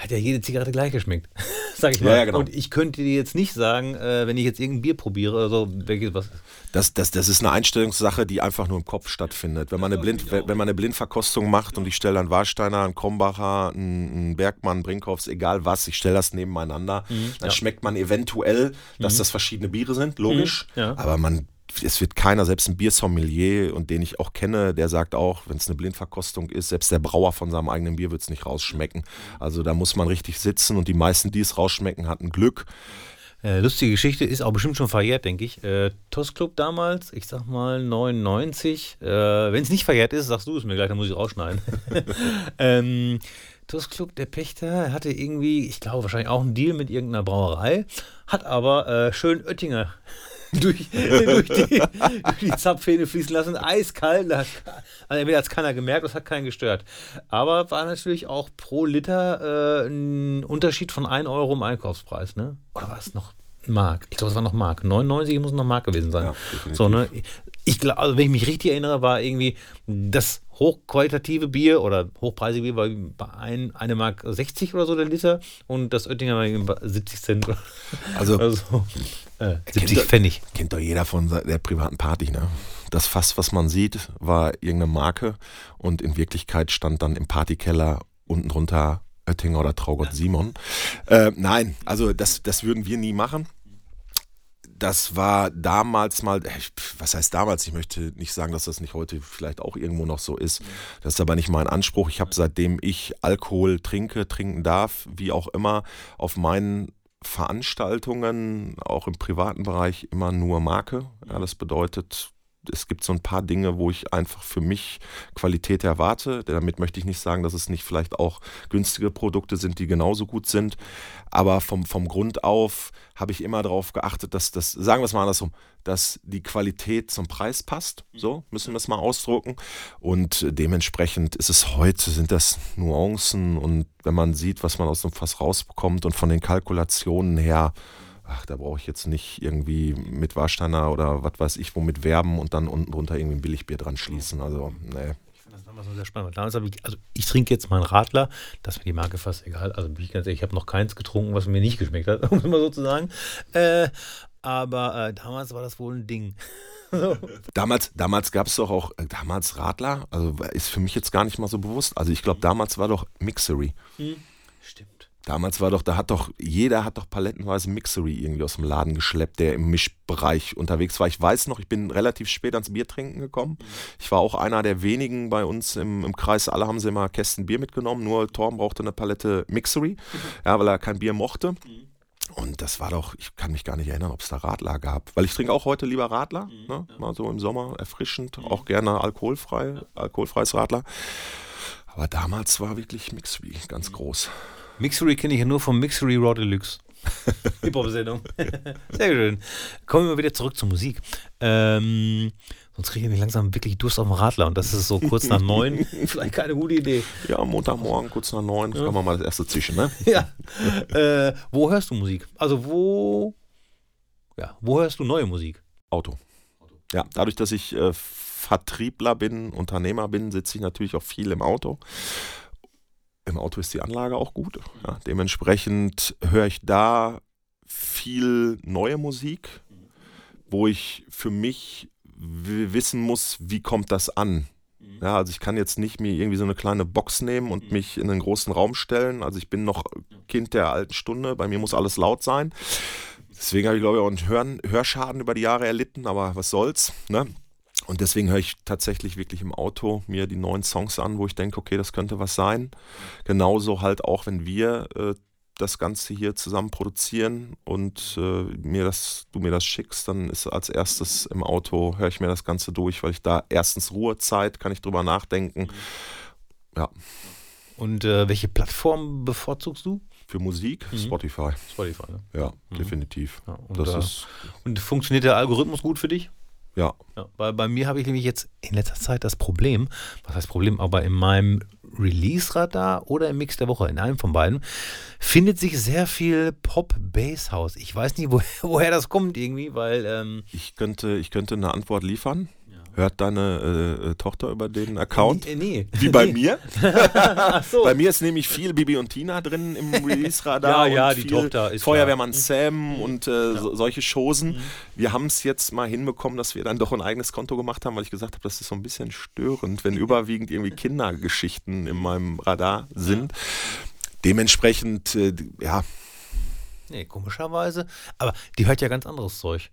hat ja jede Zigarette gleich geschmeckt. Sag ich mal. Ja, ja, genau. Und ich könnte dir jetzt nicht sagen, äh, wenn ich jetzt irgendein Bier probiere oder so, welches was. Das, das, das ist eine Einstellungssache, die einfach nur im Kopf stattfindet. Wenn man eine, Blind, wenn man eine Blindverkostung macht und ich stelle einen Warsteiner, einen Krombacher, einen, Bergmann, einen Brinkhoffs, egal was, ich stelle das nebeneinander, dann Mhm, ja. schmeckt man eventuell, dass das verschiedene Biere sind, logisch. Mhm. Aber man, es wird keiner, selbst ein Biersommelier und den ich auch kenne, der sagt auch, wenn es eine Blindverkostung ist, selbst der Brauer von seinem eigenen Bier wird es nicht rausschmecken. Also da muss man richtig sitzen und die meisten, die es rausschmecken, hatten Glück. Äh, lustige Geschichte ist auch bestimmt schon verjährt, denke ich. Äh, TOS Club damals, ich sag mal 99. Äh, wenn es nicht verjährt ist, sagst du es mir gleich, dann muss ich rausschneiden. ähm, TOS Club, der Pächter, hatte irgendwie, ich glaube wahrscheinlich auch einen Deal mit irgendeiner Brauerei, hat aber äh, schön Oettinger durch, durch, die, durch die Zapfhähne fließen lassen, eiskalt. Da hat- Also entweder hat es keiner gemerkt, das hat keinen gestört. Aber war natürlich auch pro Liter äh, ein Unterschied von 1 Euro im Einkaufspreis, ne? Oder war es noch Mark? Ich glaube, es war noch Mark. 99 muss noch Mark gewesen sein. Ja, so, ne? Ich glaube, also wenn ich mich richtig erinnere, war irgendwie das hochqualitative Bier oder hochpreisige Bier war bei ein, eine Mark 60 oder so der Liter und das Oettinger war irgendwie bei 70 Cent. Also, Also äh, 70 Kennt Pfennig. Kennt doch jeder von der privaten Party, ne? Das Fass, was man sieht, war irgendeine Marke und in Wirklichkeit stand dann im Partykeller unten drunter Oettinger oder Traugott Simon. Äh, nein, also das, das würden wir nie machen. Das war damals mal, äh, was heißt damals? Ich möchte nicht sagen, dass das nicht heute vielleicht auch irgendwo noch so ist. Das ist aber nicht mein Anspruch. Ich habe seitdem ich Alkohol trinke, trinken darf, wie auch immer, auf meinen Veranstaltungen, auch im privaten Bereich, immer nur Marke. Ja, das bedeutet, es gibt so ein paar Dinge, wo ich einfach für mich Qualität erwarte. Damit möchte ich nicht sagen, dass es nicht vielleicht auch günstige Produkte sind, die genauso gut sind. Aber vom, vom Grund auf habe ich immer darauf geachtet, dass das, sagen wir es mal andersrum, dass die Qualität zum Preis passt. So müssen wir es mal ausdrucken. Und dementsprechend ist es heute, sind das Nuancen und wenn man sieht, was man aus dem Fass rausbekommt und von den Kalkulationen her, ach, da brauche ich jetzt nicht irgendwie mit Warsteiner oder was weiß ich womit werben und dann unten drunter irgendwie ein Billigbier dran schließen. Also, nee. Ich fand das damals noch sehr spannend. Damals habe ich, also ich trinke jetzt meinen Radler, das ist mir die Marke fast egal. Also bin ich ganz ehrlich, ich habe noch keins getrunken, was mir nicht geschmeckt hat, um es mal so zu sagen. Äh, aber äh, damals war das wohl ein Ding. Damals, damals gab es doch auch, äh, damals Radler, also ist für mich jetzt gar nicht mal so bewusst. Also ich glaube, damals war doch Mixery. Stimmt. Damals war doch, da hat doch, jeder hat doch palettenweise Mixery irgendwie aus dem Laden geschleppt, der im Mischbereich unterwegs war. Ich weiß noch, ich bin relativ spät ans Biertrinken gekommen. Ich war auch einer der wenigen bei uns im, im Kreis. Alle haben sie immer Kästen Bier mitgenommen, nur Torben brauchte eine Palette Mixery, ja, weil er kein Bier mochte. Und das war doch, ich kann mich gar nicht erinnern, ob es da Radler gab. Weil ich trinke auch heute lieber Radler, ne? mal so im Sommer erfrischend, auch gerne alkoholfrei, alkoholfreies Radler. Aber damals war wirklich Mixery ganz groß. Mixery kenne ich ja nur vom Mixery Raw Deluxe. Hip-Hop-Sendung. Sehr schön. Kommen wir mal wieder zurück zur Musik. Ähm, sonst kriege ich nämlich langsam wirklich Durst auf dem Radler und das ist so kurz nach neun. Vielleicht keine gute Idee. Ja, Montagmorgen, kurz nach neun, kann man mal das erste zischen, ne? Ja. Äh, wo hörst du Musik? Also wo, ja, wo hörst du neue Musik? Auto. Ja, dadurch, dass ich äh, Vertriebler bin, Unternehmer bin, sitze ich natürlich auch viel im Auto. Im Auto ist die Anlage auch gut. Ja, dementsprechend höre ich da viel neue Musik, wo ich für mich wissen muss, wie kommt das an. Ja, also ich kann jetzt nicht mir irgendwie so eine kleine Box nehmen und mich in einen großen Raum stellen. Also ich bin noch Kind der alten Stunde, bei mir muss alles laut sein. Deswegen habe ich, glaube ich, auch einen Hören, Hörschaden über die Jahre erlitten, aber was soll's. Ne? Und deswegen höre ich tatsächlich wirklich im Auto mir die neuen Songs an, wo ich denke, okay, das könnte was sein. Genauso halt auch, wenn wir äh, das Ganze hier zusammen produzieren und äh, mir das, du mir das schickst, dann ist als erstes im Auto, höre ich mir das Ganze durch, weil ich da erstens Ruhezeit, kann ich drüber nachdenken. Ja, Und äh, welche Plattform bevorzugst du? Für Musik, Spotify. Spotify, ne? Ja, definitiv. Ja, und, das da- ist, Und funktioniert der Algorithmus gut für dich? Ja. Ja, weil bei mir habe ich nämlich jetzt in letzter Zeit das Problem, was heißt Problem, aber in meinem Release-Radar oder im Mix der Woche, in einem von beiden, findet sich sehr viel Pop-Bass-House. Ich weiß nicht, woher, woher das kommt irgendwie, weil ähm, Ich könnte, ich könnte eine Antwort liefern. Hört deine äh, äh, Tochter über den Account? Nee, nee. Wie bei mir. Ach so. Bei mir ist nämlich viel Bibi und Tina drin im Release-Radar. Ja, ja, die Tochter ist Feuerwehrmann klar. Sam und äh, so, solche Chosen. Wir haben es jetzt mal hinbekommen, dass wir dann doch ein eigenes Konto gemacht haben, weil ich gesagt habe, das ist so ein bisschen störend, wenn überwiegend irgendwie Kindergeschichten in meinem Radar sind. Dementsprechend, äh, ja, Nee, komischerweise. Aber die hört ja ganz anderes Zeug.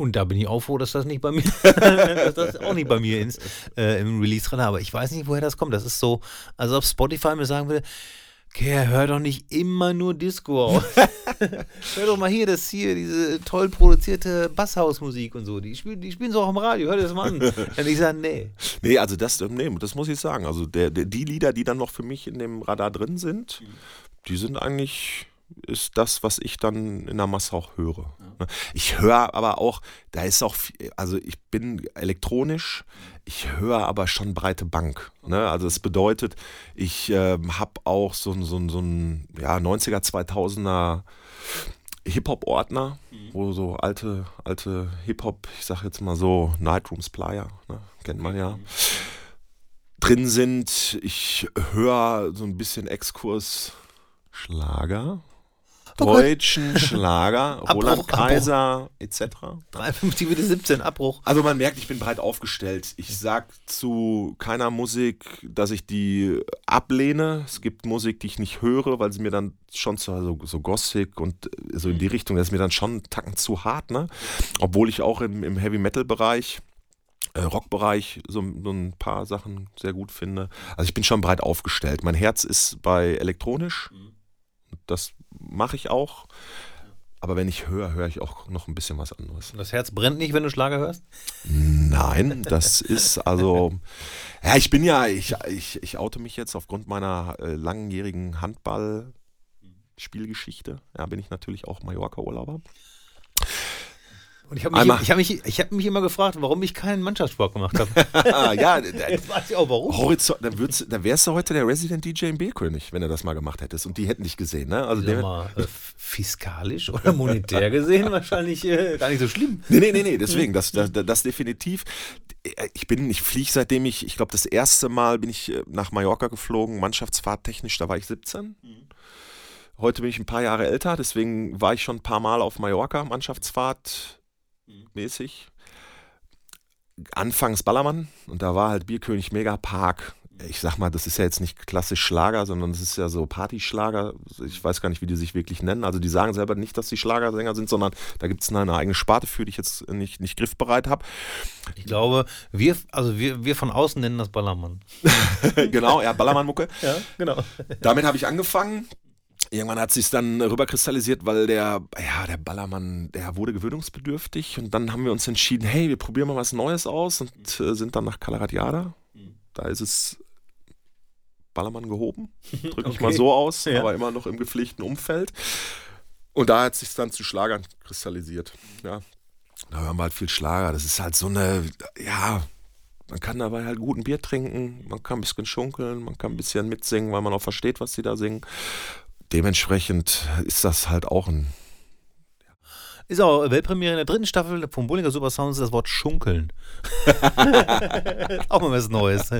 Und da bin ich auch froh, dass das nicht bei mir, dass das auch nicht bei mir ist, äh, im Release-Radar. Aber ich weiß nicht, woher das kommt. Das ist so, als ob Spotify mir sagen würde, okay, hör doch nicht immer nur Disco aus. hör doch mal hier, das hier, diese toll produzierte Basshausmusik und so. Die spielen, die spielen so auch im Radio, hör dir das mal an. Und ich sage, nee. Nee, also das, ähm, nee, das muss ich sagen. Also der, der, die Lieder, die dann noch für mich in dem Radar drin sind, die sind eigentlich, ist das, was ich dann in der Masse auch höre. Ne? Ich höre aber auch, da ist auch, viel, also ich bin elektronisch, ich höre aber schon breite Bank. Ne? Also das bedeutet, ich ähm, habe auch so, ein- so, ein- so ein ja, 90er, 2000er Hip-Hop-Ordner, wo so alte, alte Hip-Hop, ich sag jetzt mal so, Nightrooms Playa, ne? kennt man ja, drin sind. Ich höre so ein bisschen Exkurs Schlager. Deutschen Schlager, Roland Abbruch, Kaiser etc. 53 bis 17, Abbruch. Also man merkt, ich bin breit aufgestellt. Ich sag zu keiner Musik, dass ich die ablehne. Es gibt Musik, die ich nicht höre, weil sie mir dann schon so, so, so Gothic und so in die Richtung, das ist mir dann schon einen Tacken zu hart, ne? Obwohl ich auch im, im Heavy Metal Bereich, äh, Rockbereich so, so ein paar Sachen sehr gut finde. Also ich bin schon breit aufgestellt. Mein Herz ist bei elektronisch. Das mache ich auch. Aber wenn ich höre, höre ich auch noch ein bisschen was anderes. Und das Herz brennt nicht, wenn du Schlager hörst? Nein, das ist also. Ja, ich bin ja, ich, ich, ich oute mich jetzt aufgrund meiner äh, langjährigen Handball-Spielgeschichte. Ja, bin ich natürlich auch Mallorca-Urlauber. Und ich habe mich, ich hab mich, ich hab mich immer gefragt, warum ich keinen Mannschaftssport gemacht habe. Ah, ja, Jetzt weiß ich auch warum. Horizont, dann, würdest, dann wärst du heute der Resident DJ im B-König, wenn du das mal gemacht hättest. Und die hätten dich gesehen, ne? Also der, mal, äh, fiskalisch oder monetär gesehen wahrscheinlich äh, gar nicht so schlimm. Nee, nee, nee, nee, deswegen, das, das, das definitiv. Ich bin, ich fliege seitdem ich, ich glaube, das erste Mal bin ich äh, nach Mallorca geflogen, Mannschaftsfahrttechnisch, da war ich 17. Heute bin ich ein paar Jahre älter, deswegen war ich schon ein paar Mal auf Mallorca, Mannschaftsfahrt mäßig. Anfangs Ballermann und da war halt Bierkönig Megapark. Ich sag mal, das ist ja jetzt nicht klassisch Schlager, sondern das ist ja so Partyschlager. Ich weiß gar nicht, wie die sich wirklich nennen. Also die sagen selber nicht, dass die Schlagersänger sind, sondern da gibt es eine eigene Sparte für, die ich jetzt nicht, nicht griffbereit habe. Ich glaube, wir, also wir, wir von außen nennen das Ballermann. genau, ja, Ballermann-Mucke. Ja, genau. Damit habe ich angefangen. Irgendwann hat sich dann rüberkristallisiert, weil der, ja, der Ballermann, der wurde gewöhnungsbedürftig und dann haben wir uns entschieden, hey, wir probieren mal was Neues aus und äh, sind dann nach Calaratiada. Da ist es Ballermann gehoben, drücke ich Okay. mal so aus, Ja. aber immer noch im gepflegten Umfeld. Und da hat sich dann zu Schlagern kristallisiert. Ja. Da hören wir halt viel Schlager. Das ist halt so eine, ja, man kann dabei halt gut ein Bier trinken, man kann ein bisschen schunkeln, man kann ein bisschen mitsingen, weil man auch versteht, was sie da singen. Dementsprechend ist das halt auch ein. Ist auch Weltpremiere in der dritten Staffel vom Bullinger Super Sounds das Wort Schunkeln. auch mal was Neues.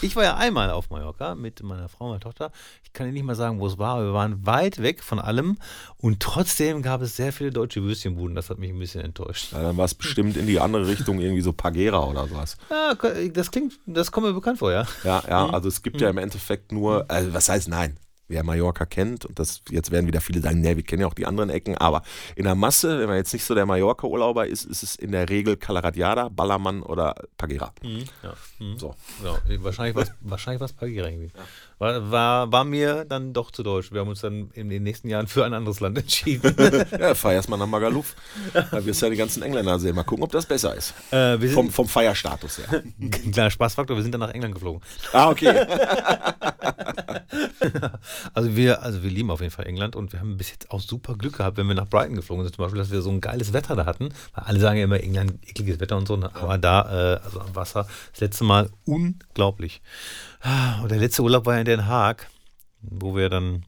Ich war ja einmal auf Mallorca mit meiner Frau und meiner Tochter. Ich kann dir nicht mal sagen, wo es war. aber Wir waren weit weg von allem und trotzdem gab es sehr viele deutsche Würstchenbuden. Das hat mich ein bisschen enttäuscht. Ja, dann war es bestimmt in die andere Richtung, irgendwie so Pagera oder sowas. Ja, das klingt, das kommt mir bekannt vor, ja. Ja, ja, also es gibt ja im Endeffekt nur, also was heißt nein? Wer Mallorca kennt, und das jetzt werden wieder viele sagen, nee, wir kennen ja auch die anderen Ecken, aber in der Masse, wenn man jetzt nicht so der Mallorca-Urlauber ist, ist es in der Regel Calaratiada, Ballermann oder Pagera. Ja. Mhm. So. Genau. Wahrscheinlich war es wahrscheinlich war's Pagera irgendwie. War, war, war mir dann doch zu deutsch. Wir haben uns dann in den nächsten Jahren für ein anderes Land entschieden. Ja, fahr erstmal nach Magaluf. Da wirst du ja die ganzen Engländer sehen. Mal gucken, ob das besser ist. äh, wir Vom, sind, vom Feierstatus her. kleiner Spaßfaktor, wir sind dann nach England geflogen. Ah, okay. Also wir, also wir lieben auf jeden Fall England und wir haben bis jetzt auch super Glück gehabt, wenn wir nach Brighton geflogen sind, zum Beispiel, dass wir so ein geiles Wetter da hatten. Weil alle sagen ja immer, England, ekliges Wetter und so, ne? aber da, äh, also am Wasser, das letzte Mal unglaublich. Ah, Und der letzte Urlaub war ja in Den Haag, wo wir dann,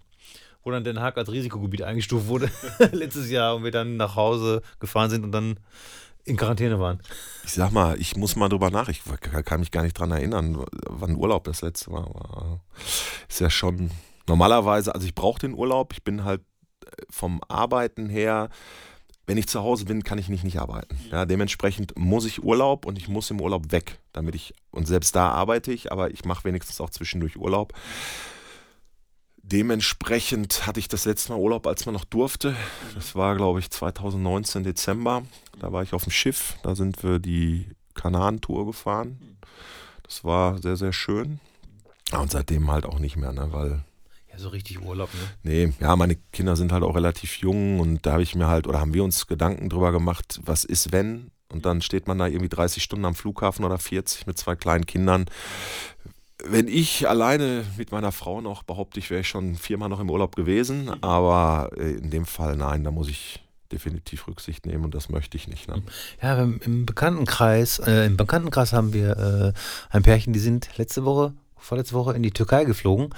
wo dann Den Haag als Risikogebiet eingestuft wurde letztes Jahr und wir dann nach Hause gefahren sind und dann in Quarantäne waren. Ich sag mal, ich muss mal drüber nach. Ich kann mich gar nicht dran erinnern, wann Urlaub das letzte Mal war. Ist ja schon normalerweise, also ich brauche den Urlaub. Ich bin halt äh, vom Arbeiten her, wenn ich zu Hause bin, kann ich nicht nicht arbeiten. Ja, dementsprechend muss ich Urlaub und ich muss im Urlaub weg, damit ich, und selbst da arbeite ich, aber ich mache wenigstens auch zwischendurch Urlaub. Dementsprechend hatte ich das letzte Mal Urlaub, als man noch durfte. Das war, glaube ich, 2019 Dezember. Da war ich auf dem Schiff. Da sind wir die Kanaren-Tour gefahren. Das war sehr, sehr schön. Und seitdem halt auch nicht mehr, ne? weil, Ja, so richtig Urlaub, ne? nee, ja, meine Kinder sind halt auch relativ jung und da habe ich mir halt, oder haben wir uns Gedanken drüber gemacht, was ist, wenn? Und dann steht man da irgendwie 30 Stunden am Flughafen oder 40 mit zwei kleinen Kindern. Wenn ich alleine mit meiner Frau noch behaupte, ich wäre schon viermal noch im Urlaub gewesen, aber äh, in dem Fall nein, da muss ich definitiv Rücksicht nehmen und das möchte ich nicht. Ne? Ja, im Bekanntenkreis, äh, im Bekanntenkreis haben wir äh, ein Pärchen, die sind letzte Woche, vorletzte Woche in die Türkei geflogen.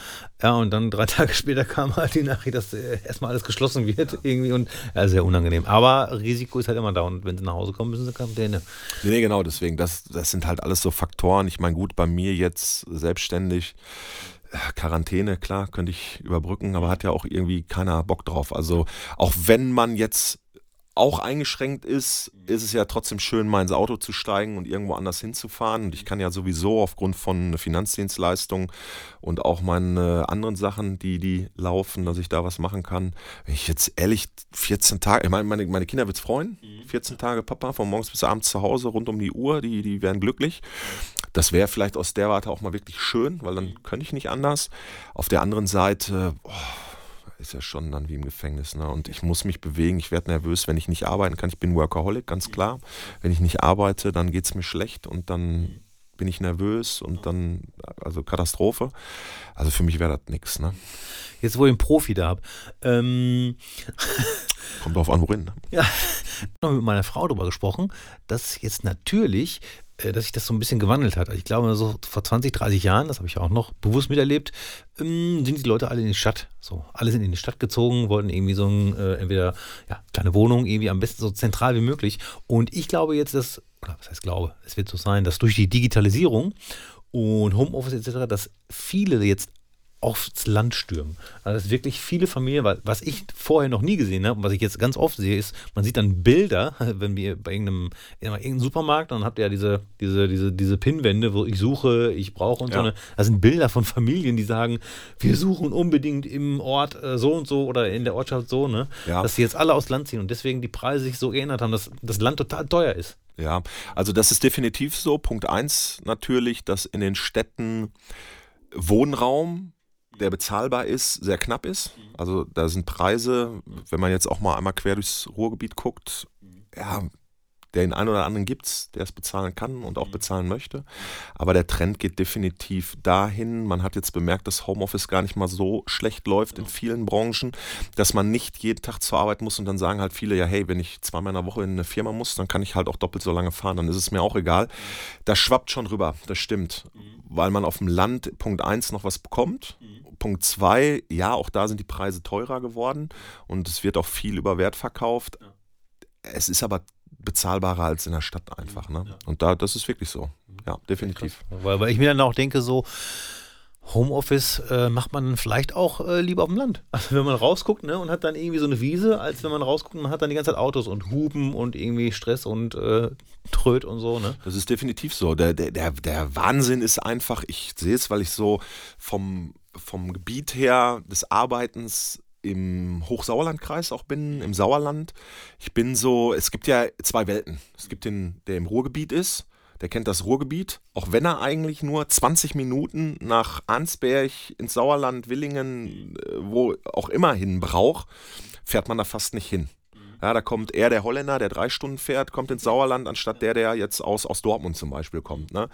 Ja, und dann drei Tage später kam halt die Nachricht, dass äh, erstmal alles geschlossen wird irgendwie und ja, sehr unangenehm. Aber Risiko ist halt immer da und wenn sie nach Hause kommen, müssen sie Quarantäne. Nee, nee, genau, deswegen, das, das sind halt alles so Faktoren. Ich meine, gut, bei mir jetzt selbstständig, äh, Quarantäne, klar, könnte ich überbrücken, aber hat ja auch irgendwie keiner Bock drauf. Also auch wenn man jetzt auch eingeschränkt ist, ist es ja trotzdem schön, mal ins Auto zu steigen und irgendwo anders hinzufahren. Und ich kann ja sowieso aufgrund von Finanzdienstleistungen und auch meine anderen Sachen, die, die laufen, dass ich da was machen kann. Wenn ich jetzt ehrlich 14 Tage, ich meine, meine, meine Kinder wird es freuen. 14 Tage Papa, von morgens bis abends zu Hause, rund um die Uhr, die, die wären glücklich. Das wäre vielleicht aus der Warte auch mal wirklich schön, weil dann könnte ich nicht anders. Auf der anderen Seite, boah, ist ja schon dann wie im Gefängnis. Ne? Und ich muss mich bewegen, ich werde nervös, wenn ich nicht arbeiten kann. Ich bin Workaholic, ganz klar. Wenn ich nicht arbeite, dann geht es mir schlecht und dann bin ich nervös und dann, also Katastrophe. Also für mich wäre das nichts. Ne? Jetzt, wo ich einen Profi da habe, ähm, Kommt drauf an, worin. Ne? Ja, ich habe noch mit meiner Frau darüber gesprochen, dass jetzt natürlich, dass sich das so ein bisschen gewandelt hat. Ich glaube, so vor 20, 30 Jahren, das habe ich auch noch bewusst miterlebt, ähm, sind die Leute alle in die Stadt. So, alle sind in die Stadt gezogen, wollten irgendwie so ein, äh, entweder ja, kleine Wohnung, irgendwie am besten so zentral wie möglich. Und ich glaube jetzt, dass, oder was heißt glaube, es wird so sein, dass durch die Digitalisierung und Homeoffice etc., dass viele jetzt aufs Land stürmen. Also dass wirklich viele Familien, was ich vorher noch nie gesehen habe und was ich jetzt ganz oft sehe, ist, man sieht dann Bilder, wenn wir bei irgendeinem, in irgendeinem Supermarkt, dann habt ihr ja diese, diese, diese, diese Pinwände, wo ich suche, ich brauche und so Ja. eine, das sind Bilder von Familien, die sagen, wir suchen unbedingt im Ort äh, so und so oder in der Ortschaft so, ne? Ja. Dass sie jetzt alle aufs Land ziehen und deswegen die Preise sich so geändert haben, dass das Land total teuer ist. Ja, also das ist definitiv so. Punkt eins natürlich, dass in den Städten Wohnraum, der bezahlbar ist, sehr knapp ist. Also da sind Preise, wenn man jetzt auch mal einmal quer durchs Ruhrgebiet guckt, ja, den einen oder anderen gibt's, der es bezahlen kann und auch bezahlen möchte. Aber der Trend geht definitiv dahin. Man hat jetzt bemerkt, dass Homeoffice gar nicht mal so schlecht läuft in vielen Branchen, dass man nicht jeden Tag zur Arbeit muss und dann sagen halt viele, ja, hey, wenn ich zweimal in der Woche in eine Firma muss, dann kann ich halt auch doppelt so lange fahren, dann ist es mir auch egal. Das schwappt schon rüber, das stimmt. Weil man auf dem Land, Punkt eins noch was bekommt. Punkt zwei, ja, auch da sind die Preise teurer geworden und es wird auch viel über Wert verkauft. Es ist aber bezahlbarer als in der Stadt einfach. Ne? Und da, das ist wirklich so. Ja, definitiv. Weil, weil ich mir dann auch denke, so Homeoffice äh, macht man vielleicht auch äh, lieber auf dem Land. Also wenn man rausguckt ne, und hat dann irgendwie so eine Wiese, als wenn man rausguckt und man hat dann die ganze Zeit Autos und Hupen und irgendwie Stress und äh, Tröd und so. Ne? Das ist definitiv so. Der, der, der, der Wahnsinn ist einfach, ich sehe es, weil ich so vom, vom Gebiet her des Arbeitens im Hochsauerlandkreis auch bin, im Sauerland. Ich bin so, es gibt ja zwei Welten. Es gibt den, der im Ruhrgebiet ist, der kennt das Ruhrgebiet, auch wenn er eigentlich nur 20 Minuten nach Arnsberg ins Sauerland, Willingen, äh, wo auch immer hin braucht, fährt man da fast nicht hin. Ja, da kommt eher der Holländer, der drei Stunden fährt, kommt ins Sauerland, anstatt der, der jetzt aus, aus Dortmund zum Beispiel kommt. Ne?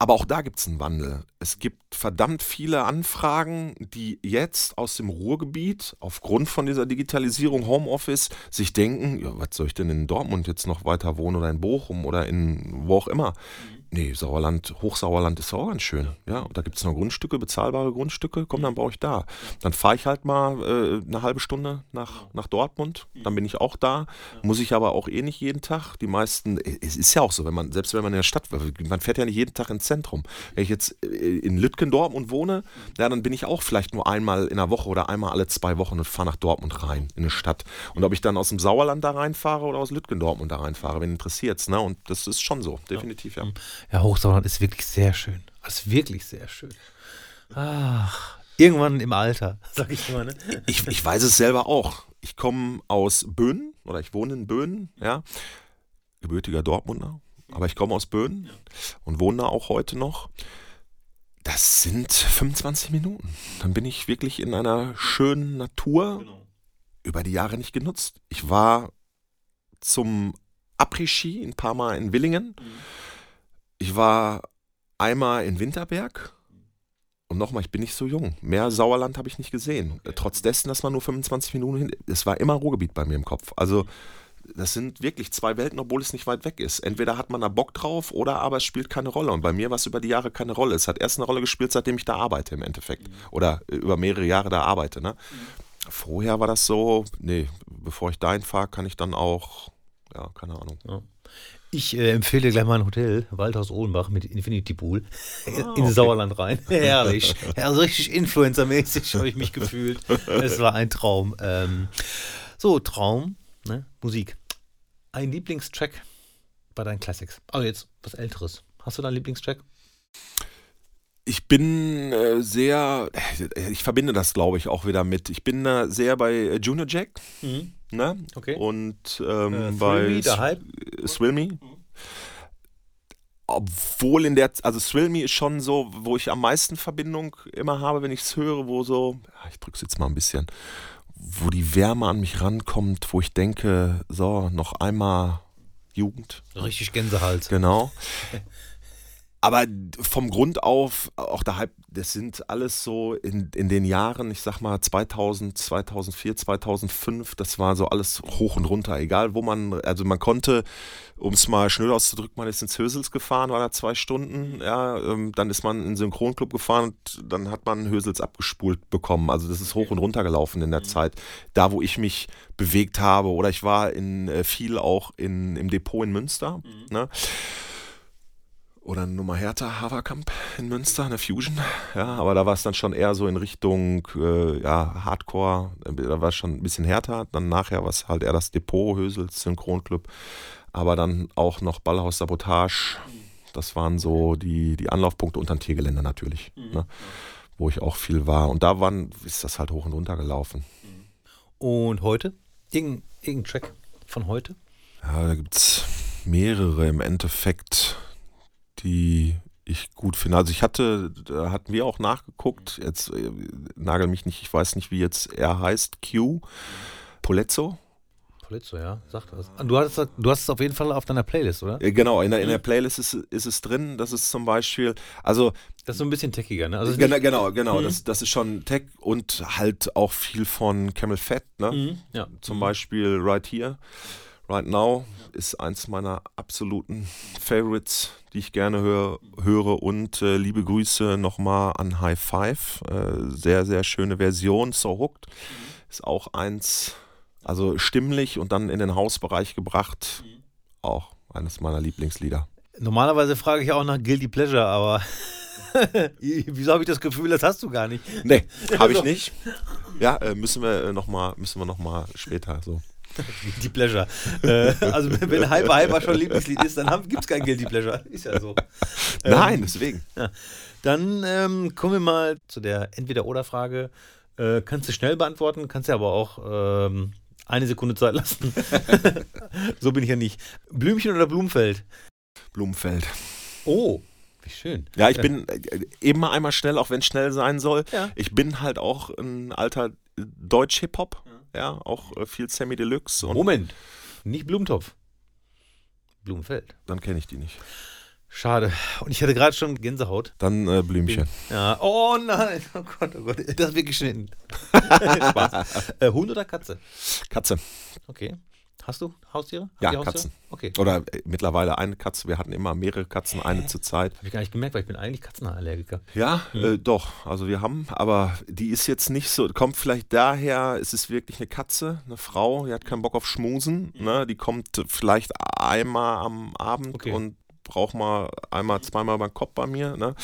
Aber auch da gibt es einen Wandel. Es gibt verdammt viele Anfragen, die jetzt aus dem Ruhrgebiet aufgrund von dieser Digitalisierung Homeoffice sich denken, ja, was soll ich denn in Dortmund jetzt noch weiter wohnen oder in Bochum oder in wo auch immer. Nee, Sauerland, Hochsauerland ist auch ganz schön. Ja, und da gibt es noch Grundstücke, bezahlbare Grundstücke, komm, dann baue ich da. Dann fahre ich halt mal äh, eine halbe Stunde nach, nach Dortmund, dann bin ich auch da. Muss ich aber auch eh nicht jeden Tag. Die meisten, äh, es ist ja auch so, wenn man, selbst wenn man in der Stadt, man fährt ja nicht jeden Tag ins Zentrum. Wenn ich jetzt äh, in Lütgendorf Dortmund wohne, ja, dann bin ich auch vielleicht nur einmal in der Woche oder einmal alle zwei Wochen und fahre nach Dortmund rein, in eine Stadt. Und ob ich dann aus dem Sauerland da reinfahre oder aus Lütgendorf Dortmund da reinfahre, wen interessiert's, ne? Und das ist schon so, definitiv, ja. Ja, Hochsauerland ist wirklich sehr schön. Das ist wirklich sehr schön. Ach, irgendwann im Alter, sag ich mal. Ne? Ich, ich weiß es selber auch. Ich komme aus Böhnen oder ich wohne in Böhnen, ja. Gebürtiger Dortmunder, aber ich komme aus Böhnen und wohne da auch heute noch. Das sind 25 Minuten. Dann bin ich wirklich in einer schönen Natur über die Jahre nicht genutzt. Ich war zum Après-Ski ein paar Mal in Willingen. Ich war einmal in Winterberg. Und nochmal, ich bin nicht so jung. Mehr Sauerland habe ich nicht gesehen. Trotz dessen, dass man nur 25 Minuten hin. Es war immer Ruhrgebiet bei mir im Kopf. Also, das sind wirklich zwei Welten, obwohl es nicht weit weg ist. Entweder hat man da Bock drauf oder aber es spielt keine Rolle. Und bei mir war es über die Jahre keine Rolle. Es hat erst eine Rolle gespielt, seitdem ich da arbeite im Endeffekt. Oder äh, über mehrere Jahre da arbeite. Ne? Vorher war das so, nee, bevor ich dahin fahre, kann ich dann auch, ja, keine Ahnung. Ich äh, empfehle dir gleich mal ein Hotel, Waldhaus Ohlenbach mit Infinity Pool, in Sauerland rein. Herrlich. Ja, so richtig Influencer-mäßig habe ich mich gefühlt. Es war ein Traum. Ähm, so, Traum, ne? Musik. Ein Lieblingstrack bei deinen Classics. Aber jetzt was Älteres. Hast du da einen Lieblingstrack? Ich bin äh, sehr, ich verbinde das, glaube ich, auch wieder mit. Ich bin äh, sehr bei äh, Junior Jack. Ne? Okay. Und ähm, Äh, bei Thrill Me, der Hype? Swill Me. Obwohl in der, also Thrill Me ist schon so, wo ich am meisten Verbindung immer habe, wenn ich es höre, wo so, ich drück's jetzt mal ein bisschen, wo die Wärme an mich rankommt, wo ich denke, so, noch einmal Jugend. Richtig Gänsehals. Genau. Aber vom Grund auf, auch der Hype, das sind alles so in, in den Jahren, ich sag mal 2000, 2004, 2005, das war so alles hoch und runter, egal wo man, also man konnte, um es mal schnell auszudrücken, man ist ins Hösels gefahren, war da zwei Stunden, ja, ähm, dann ist man in den Synchronclub gefahren und dann hat man Hösels abgespult bekommen, also das ist hoch und runter gelaufen in der Zeit, da wo ich mich bewegt habe oder ich war in äh, viel auch in, im Depot in Münster, ne? Oder eine Nummer härter, Haverkamp in Münster, eine Fusion. Ja, aber da war es dann schon eher so in Richtung äh, ja, Hardcore, da war es schon ein bisschen härter. Dann nachher war es halt eher das Depot, Hösels, Synchronclub. Aber dann auch noch Ballhaus Sabotage. Das waren so die, die Anlaufpunkte unter dem Tiergelände natürlich, ne, wo ich auch viel war. Und da waren, ist das halt hoch und runter gelaufen. Und heute? Irgendein, irgendein Track von heute? Ja, da gibt es mehrere im Endeffekt, die ich gut finde. Also ich hatte, da hatten wir auch nachgeguckt, jetzt äh, nagel mich nicht, ich weiß nicht, wie jetzt er heißt, Q, Polezzo. Polizzo, ja, sagt das. Du hast, du hast es auf jeden Fall auf deiner Playlist, oder? Äh, Genau, in der, in der Playlist ist, ist es drin. Das ist zum Beispiel, also Das ist so ein bisschen techiger, ne? Also genau, genau, genau Mhm. das, das ist schon Tech und halt auch viel von Camel Fat, ne? Mhm, ja. Zum Beispiel Right Here, Right Now ist eins meiner absoluten Favorites, die ich gerne hör, höre. Und äh, liebe Grüße nochmal an High Five. Äh, sehr, sehr schöne Version. So Hooked ist auch eins, also stimmlich und dann in den Hausbereich gebracht. Auch eines meiner Lieblingslieder. Normalerweise frage ich auch nach Guilty Pleasure, aber wieso habe ich das Gefühl, das hast du gar nicht? Nee, habe ich nicht. Ja, äh, müssen wir äh, nochmal noch mal später so. Guilty Pleasure. äh, also wenn Hyper Hyper schon Lieblingslied ist, dann gibt es kein Guilty Pleasure. Ist ja so. Nein, deswegen. Dann ähm, kommen wir mal zu der Entweder-Oder-Frage. Äh, kannst du schnell beantworten, kannst du aber auch ähm, eine Sekunde Zeit lassen. so bin ich ja nicht. Blümchen oder Blumenfeld? Blumenfeld. Oh, wie schön. Ja, ich bin äh, eben mal einmal schnell, auch wenn es schnell sein soll. Ja. Ich bin halt auch ein alter Deutsch-Hip-Hop. Ja, auch äh, viel Sammy Deluxe. Und Moment, nicht Blumentopf. Blumenfeld. dann kenne ich die nicht. Schade. Und ich hatte gerade schon Gänsehaut. Dann äh, Blümchen. Ja. Oh nein. Oh Gott, oh Gott. Das wird geschnitten. Spaß. Äh, Hund oder Katze? Katze. Okay. Hast du Haustiere? Habt Ja? Katzen. Okay. Oder äh, mittlerweile eine Katze. Wir hatten immer mehrere Katzen, eine zur Zeit. Habe ich gar nicht gemerkt, weil ich bin eigentlich Katzenallergiker. Ja, äh, doch. Also wir haben, aber die ist jetzt nicht so, kommt vielleicht daher, es ist wirklich eine Katze, eine Frau, die hat keinen Bock auf Schmusen. Ne? Die kommt vielleicht einmal am Abend Okay. und braucht mal einmal, zweimal beim Kopf bei mir. Ne?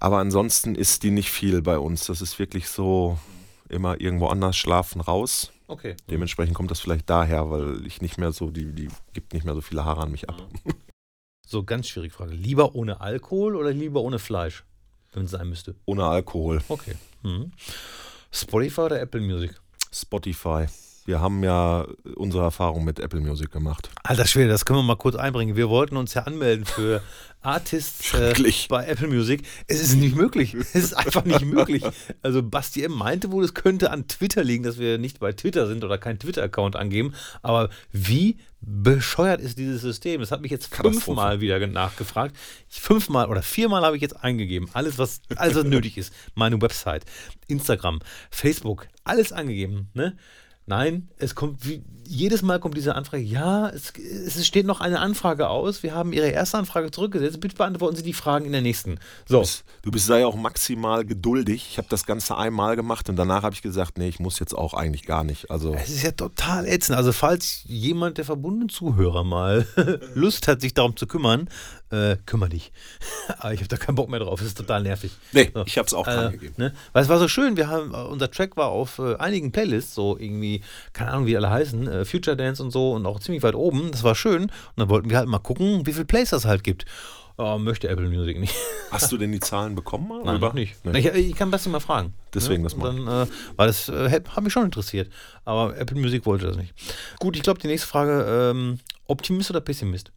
Aber ansonsten ist die nicht viel bei uns. Das ist wirklich so immer irgendwo anders schlafen raus. Okay. Dementsprechend kommt das vielleicht daher, weil ich nicht mehr so, die, die gibt nicht mehr so viele Haare an mich ab. So, ganz schwierige Frage. Lieber ohne Alkohol oder lieber ohne Fleisch? Wenn es sein müsste. Ohne Alkohol. Okay. Mhm. Spotify oder Apple Music? Spotify. Wir haben ja unsere Erfahrung mit Apple Music gemacht. Alter Schwede, das können wir mal kurz einbringen. Wir wollten uns ja anmelden für Artists äh, bei Apple Music. Es ist nicht möglich. Es ist einfach nicht möglich. Also Basti M. meinte wohl, es könnte an Twitter liegen, dass wir nicht bei Twitter sind oder keinen Twitter-Account angeben. Aber wie bescheuert ist dieses System? Das hat mich jetzt fünfmal wieder ge- nachgefragt. Ich, fünfmal oder viermal habe ich jetzt eingegeben. Alles, was, alles, was nötig ist. Meine Website, Instagram, Facebook, alles angegeben. Ne? Nein, es kommt wie, jedes Mal kommt diese Anfrage, ja, es, es steht noch eine Anfrage aus. Wir haben Ihre erste Anfrage zurückgesetzt. Bitte beantworten Sie die Fragen in der nächsten. So. Du bist da ja auch maximal geduldig. Ich habe das Ganze einmal gemacht und danach habe ich gesagt, nee, ich muss jetzt auch eigentlich gar nicht. Also Es ist ja total ätzend. Also, falls jemand der verbundenen Zuhörer mal Lust hat, sich darum zu kümmern, äh, kümmere dich. Aber ich habe da keinen Bock mehr drauf. Es ist total nervig. Nee, So. ich habe es auch Äh, angegeben. ne? Weil es war so schön, wir haben, äh, unser Track war auf äh, einigen Playlists, so irgendwie, keine Ahnung, wie alle heißen, äh, Future Dance und so und auch ziemlich weit oben. Das war schön. Und dann wollten wir halt mal gucken, wie viele Plays das halt gibt. Oh, möchte Apple Music nicht. Hast du denn die Zahlen bekommen? Mal, Nein, oder? noch nicht. Nee. Ich, ich kann Basti mal fragen. Deswegen ne? das Und mal. Dann, äh, weil das äh, hat mich schon interessiert. Aber Apple Music wollte das nicht. Gut, ich glaube, die nächste Frage: ähm, Optimist oder Pessimist?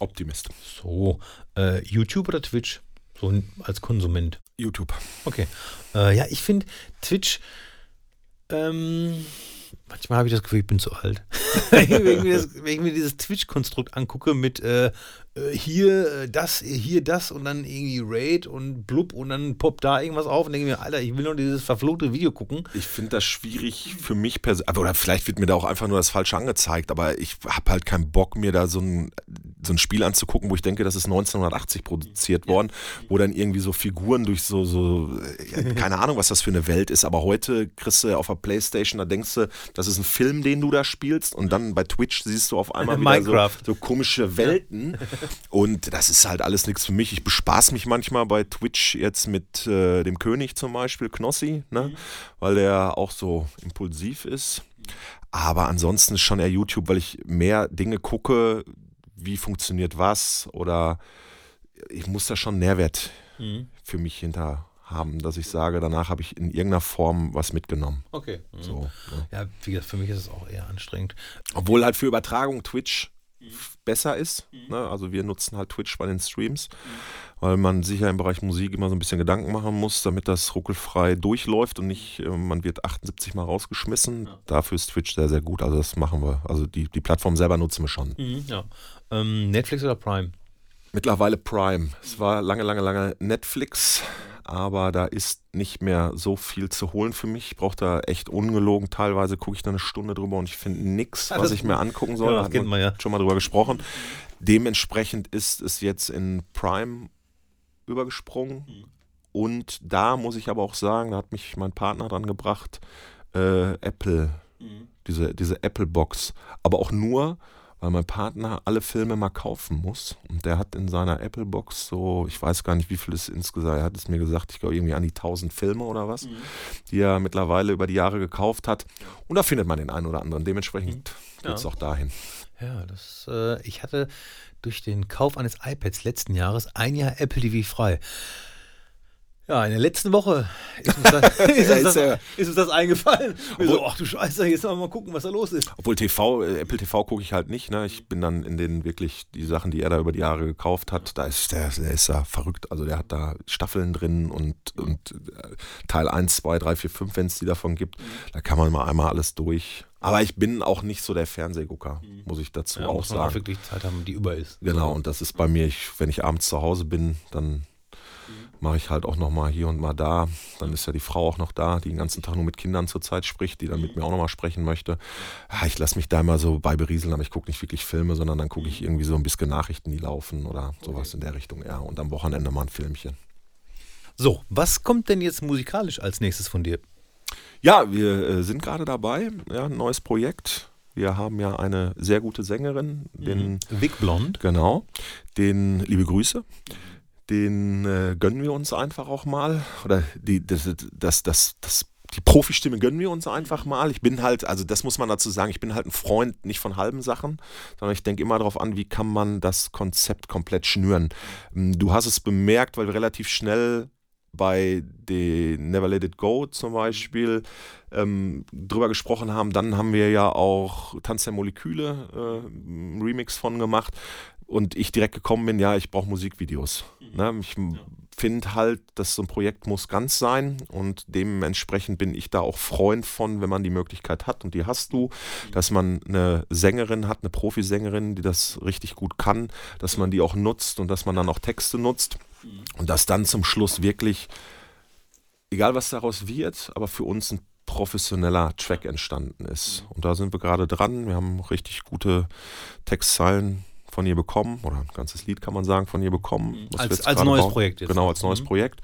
Optimist. So, äh, YouTube oder Twitch? So als Konsument. YouTube. Okay. Äh, ja, ich finde Twitch. Ähm, manchmal habe ich das Gefühl, ich bin zu alt. wenn, ich mir das, wenn ich mir dieses Twitch-Konstrukt angucke mit äh, äh, hier äh, das, hier das und dann irgendwie Raid und blub und dann poppt da irgendwas auf und denke mir, Alter, ich will nur dieses verfluchte Video gucken. Ich finde das schwierig für mich persönlich. Oder vielleicht wird mir da auch einfach nur das Falsche angezeigt, aber ich habe halt keinen Bock, mir da so ein, so ein Spiel anzugucken, wo ich denke, das ist 1980 produziert worden, wo dann irgendwie so Figuren durch so, so äh, ja, keine Ahnung, was das für eine Welt ist, aber heute kriegst du auf der Playstation, da denkst du, das ist ein Film, den du da spielst und dann bei Twitch siehst du auf einmal wieder so, so komische Welten und das ist halt alles nichts für mich. Ich bespaß mich manchmal bei Twitch jetzt mit äh, dem König zum Beispiel, Knossi, ne? weil der auch so impulsiv ist. Aber ansonsten ist schon eher YouTube, weil ich mehr Dinge gucke, wie funktioniert was oder ich muss da schon Nährwert für mich hinter haben, dass ich sage, danach habe ich in irgendeiner Form was mitgenommen. Okay. So, ne? Ja, wie gesagt, für mich ist es auch eher anstrengend. Obwohl halt für Übertragung Twitch besser ist. Ne? Also wir nutzen halt Twitch bei den Streams, weil man sich ja im Bereich Musik immer so ein bisschen Gedanken machen muss, damit das ruckelfrei durchläuft und nicht, äh, man wird 78 Mal rausgeschmissen. Dafür ist Twitch sehr, sehr gut. Also das machen wir. Also die, die Plattform selber nutzen wir schon. Mhm, ja. Ähm, Netflix oder Prime? Mittlerweile Prime. Es war lange, lange, lange Netflix, aber da ist nicht mehr so viel zu holen für mich. Ich brauche da echt ungelogen. Teilweise gucke ich da eine Stunde drüber und ich finde nichts, was ich mir angucken soll. Ja, Da das kennt man ja. schon mal drüber gesprochen. Dementsprechend ist es jetzt in Prime übergesprungen. Und da muss ich aber auch sagen, da hat mich mein Partner dran gebracht, äh, Apple, diese, diese Apple-Box. Aber auch nur, weil mein Partner alle Filme mal kaufen muss. Und der hat in seiner Apple-Box so, ich weiß gar nicht, wie viel es insgesamt, er hat es mir gesagt, ich glaube irgendwie an die 1000 Filme oder was, die er mittlerweile über die Jahre gekauft hat. Und da findet man den einen oder anderen. Dementsprechend Ja. geht es auch dahin. Ja, das, äh, ich hatte durch den Kauf eines iPads letzten Jahres ein Jahr Apple TV frei. Ja, in der letzten Woche ist uns das, ist uns das, ist uns das eingefallen. Wir so, ach du Scheiße, jetzt mal, mal gucken, was da los ist. Obwohl TV, äh, Apple TV gucke ich halt nicht. Ne? Ich bin dann in den wirklich die Sachen, die er da über die Jahre gekauft hat, da ist der, der ist ja verrückt. Also der hat da Staffeln drin und, und äh, Teil 1, 2, 3, 4, 5, wenn es die davon gibt. Da kann man mal einmal alles durch. Aber ich bin auch nicht so der Fernsehgucker, muss ich dazu Ja, auch muss man auch sagen. wirklich Zeit haben, die über ist. Genau, und das ist bei mir, ich, wenn ich abends zu Hause bin, dann mache ich halt auch noch mal hier und mal da. Dann ist ja die Frau auch noch da, die den ganzen Tag nur mit Kindern zurzeit spricht, die dann mit mir auch noch mal sprechen möchte. Ja, ich lasse mich da immer so bei berieseln, aber ich gucke nicht wirklich Filme, sondern dann gucke ich irgendwie so ein bisschen Nachrichten, die laufen oder sowas in der Richtung. Ja, und am Wochenende mal ein Filmchen. So, was kommt denn jetzt musikalisch als nächstes von dir? Ja, wir äh, sind gerade dabei, ja, ein neues Projekt. Wir haben ja eine sehr gute Sängerin, den Vic Blond. Genau. Den liebe Grüße. Den äh, gönnen wir uns einfach auch mal. Oder die, das, das, das, das, die Profistimme gönnen wir uns einfach mal. Ich bin halt, also das muss man dazu sagen, ich bin halt ein Freund nicht von halben Sachen, sondern ich denke immer darauf an, wie kann man das Konzept komplett schnüren. Ähm, Du hast es bemerkt, weil wir relativ schnell bei den Never Let It Go zum Beispiel ähm, drüber gesprochen haben. Dann haben wir ja auch Tanz der Moleküle äh, Remix von gemacht und ich direkt gekommen bin, ja, ich brauche Musikvideos. Ne? Ich finde halt, dass so ein Projekt muss ganz sein und dementsprechend bin ich da auch Freund von, wenn man die Möglichkeit hat und die hast du, dass man eine Sängerin hat, eine Profisängerin, die das richtig gut kann, dass man die auch nutzt und dass man dann auch Texte nutzt und dass dann zum Schluss wirklich, egal was daraus wird, aber für uns ein professioneller Track entstanden ist. Und da sind wir gerade dran. Wir haben richtig gute Textzeilen von ihr bekommen, oder ein ganzes Lied kann man sagen, von ihr bekommen. wir Als- als neues bauen. Projekt jetzt. Genau, als neues Mhm. Projekt.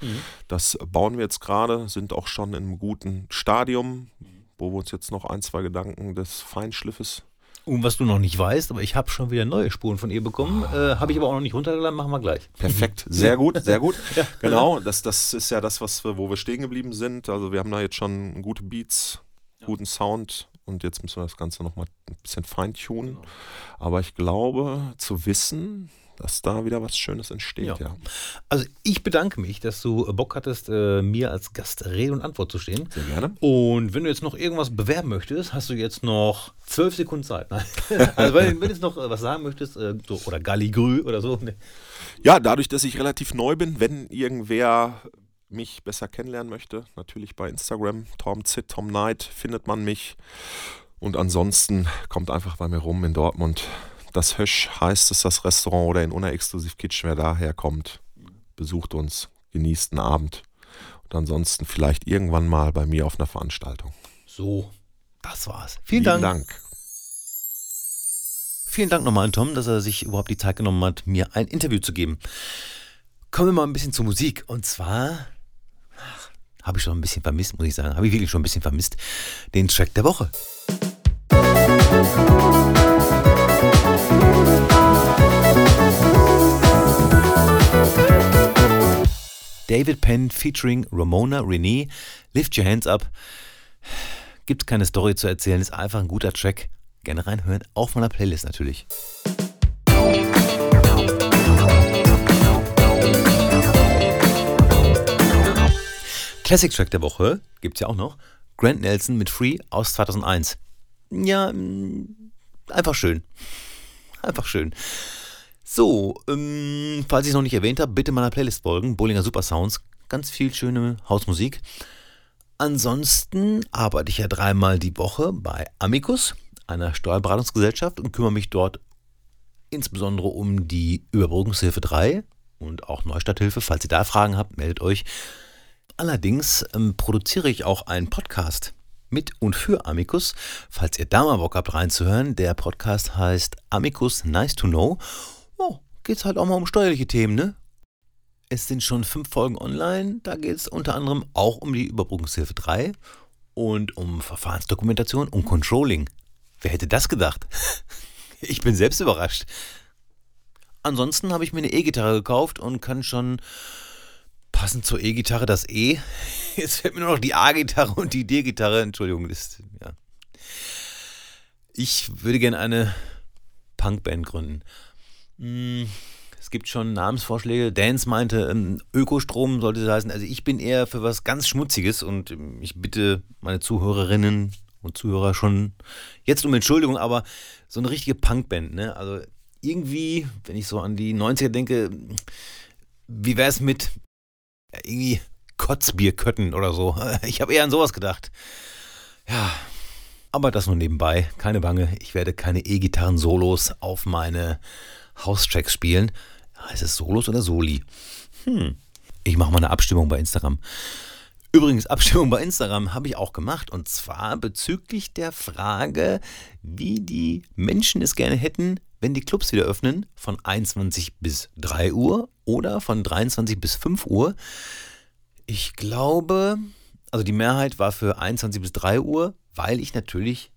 Das bauen wir jetzt gerade, sind auch schon in einem guten Stadium, wo wir uns jetzt noch ein, zwei Gedanken des Feinschliffes Und was du noch nicht weißt, aber ich habe schon wieder neue Spuren von ihr bekommen. Äh, habe ich aber auch noch nicht runtergeladen, machen wir gleich. Perfekt, sehr gut, sehr gut. Genau, das, das ist ja das, was wir, wo wir stehen geblieben sind. Also wir haben da jetzt schon gute Beats, guten Sound und jetzt müssen wir das Ganze nochmal ein bisschen feintunen. Aber ich glaube zu wissen, dass da wieder was Schönes entsteht, Ja. ja. Also ich bedanke mich, dass du Bock hattest, äh, mir als Gast Rede und Antwort zu stehen. Sehr gerne. Und wenn du jetzt noch irgendwas bewerben möchtest, hast du jetzt noch zwölf Sekunden Zeit. Also wenn, wenn du jetzt noch äh, was sagen möchtest, äh, so, oder Galligrü oder so. ne. Ja, dadurch, dass ich relativ neu bin, wenn irgendwer mich besser kennenlernen möchte, natürlich bei Instagram, Tom Zit, Tom Knight, findet man mich. Und ansonsten kommt einfach bei mir rum in Dortmund. Das Hösch heißt es, das Restaurant oder in Unexklusiv Kitchen, wer daher kommt, besucht uns, genießt einen Abend. Und ansonsten vielleicht irgendwann mal bei mir auf einer Veranstaltung. So, das war's. Vielen Dank. Dank. Vielen Dank nochmal an Tom, dass er sich überhaupt die Zeit genommen hat, mir ein Interview zu geben. Kommen wir mal ein bisschen zur Musik. Und zwar habe ich schon ein bisschen vermisst, muss ich sagen. Habe ich wirklich schon ein bisschen vermisst. Den Track der Woche. David Penn featuring Ramona Renee. Lift Your Hands Up. Gibt keine Story zu erzählen, ist einfach ein guter Track. Gerne reinhören, auf meiner Playlist natürlich. Classic Track der Woche gibt's ja auch noch. Grant Nelson mit Free aus 2001. Ja, mm, einfach schön. Einfach schön. So, ähm, falls ich es noch nicht erwähnt habe, bitte meiner Playlist folgen. Bollinger Super Sounds. Ganz viel schöne Hausmusik. Ansonsten arbeite ich ja dreimal die Woche bei Amicus, einer Steuerberatungsgesellschaft, und kümmere mich dort insbesondere um die Überbrückungshilfe 3 und auch Neustarthilfe. Falls ihr da Fragen habt, meldet euch. Allerdings ähm, produziere ich auch einen Podcast mit und für Amicus. Falls ihr da mal Bock habt reinzuhören, der Podcast heißt Amicus Nice to Know. Oh, geht's halt auch mal um steuerliche Themen, ne? Es sind schon fünf Folgen online. Da geht es unter anderem auch um die Überbrückungshilfe 3 und um Verfahrensdokumentation und Controlling. Wer hätte das gedacht? Ich bin selbst überrascht. Ansonsten habe ich mir eine E-Gitarre gekauft und kann schon passend zur E-Gitarre das E. Jetzt fällt mir nur noch die A-Gitarre und die D-Gitarre. Entschuldigung, das, ja. Ich würde gerne eine Punkband gründen. Hm, Es gibt schon Namensvorschläge. Dance meinte, ähm, Ökostrom sollte es heißen. Also ich bin eher für was ganz Schmutziges und ähm, ich bitte meine Zuhörerinnen und Zuhörer schon jetzt um Entschuldigung, aber so eine richtige Punkband, ne? Also irgendwie, wenn ich so an die 90er denke, wie wäre es mit irgendwie Kotzbierkötten oder so? Ich habe eher an sowas gedacht. Ja, Aber das nur nebenbei, keine Bange, ich werde keine E-Gitarren-Solos auf meine House-Tracks spielen. Heißt es Solos oder Soli? Hm. Ich mache mal eine Abstimmung bei Instagram. Übrigens, Abstimmung bei Instagram habe ich auch gemacht und zwar bezüglich der Frage, wie die Menschen es gerne hätten, wenn die Clubs wieder öffnen, von 21 bis 3 Uhr oder von 23 bis 5 Uhr. Ich glaube, also die Mehrheit war für 21 bis 3 Uhr, weil ich natürlich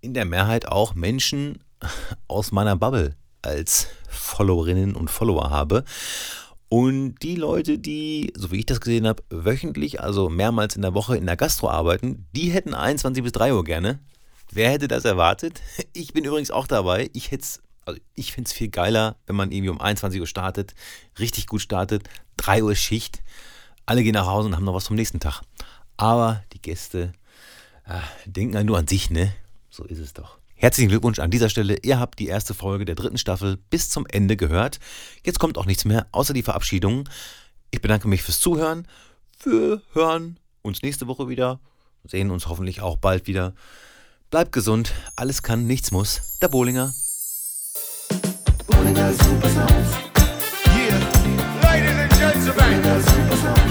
in der Mehrheit auch Menschen aus meiner Bubble als Followerinnen und Follower habe. Und die Leute, die, so wie ich das gesehen habe, wöchentlich, also mehrmals in der Woche in der Gastro arbeiten, die hätten 21 bis 3 Uhr gerne. Wer hätte das erwartet? Ich bin übrigens auch dabei. Ich hätte also ich finde es viel geiler, wenn man irgendwie um 21 Uhr startet, richtig gut startet, 3 Uhr Schicht, alle gehen nach Hause und haben noch was vom nächsten Tag. Aber die Gäste äh, denken halt nur an sich, ne? So ist es doch. Herzlichen Glückwunsch an dieser Stelle. Ihr habt die erste Folge der dritten Staffel bis zum Ende gehört. Jetzt kommt auch nichts mehr, außer die Verabschiedung. Ich bedanke mich fürs Zuhören. Wir hören uns nächste Woche wieder. Sehen uns hoffentlich auch bald wieder. Bleibt gesund. Alles kann, nichts muss. Der Bohlinger. Boy, girl, super sounds. Yeah. Ladies and gentlemen. Boy, girl, super sounds.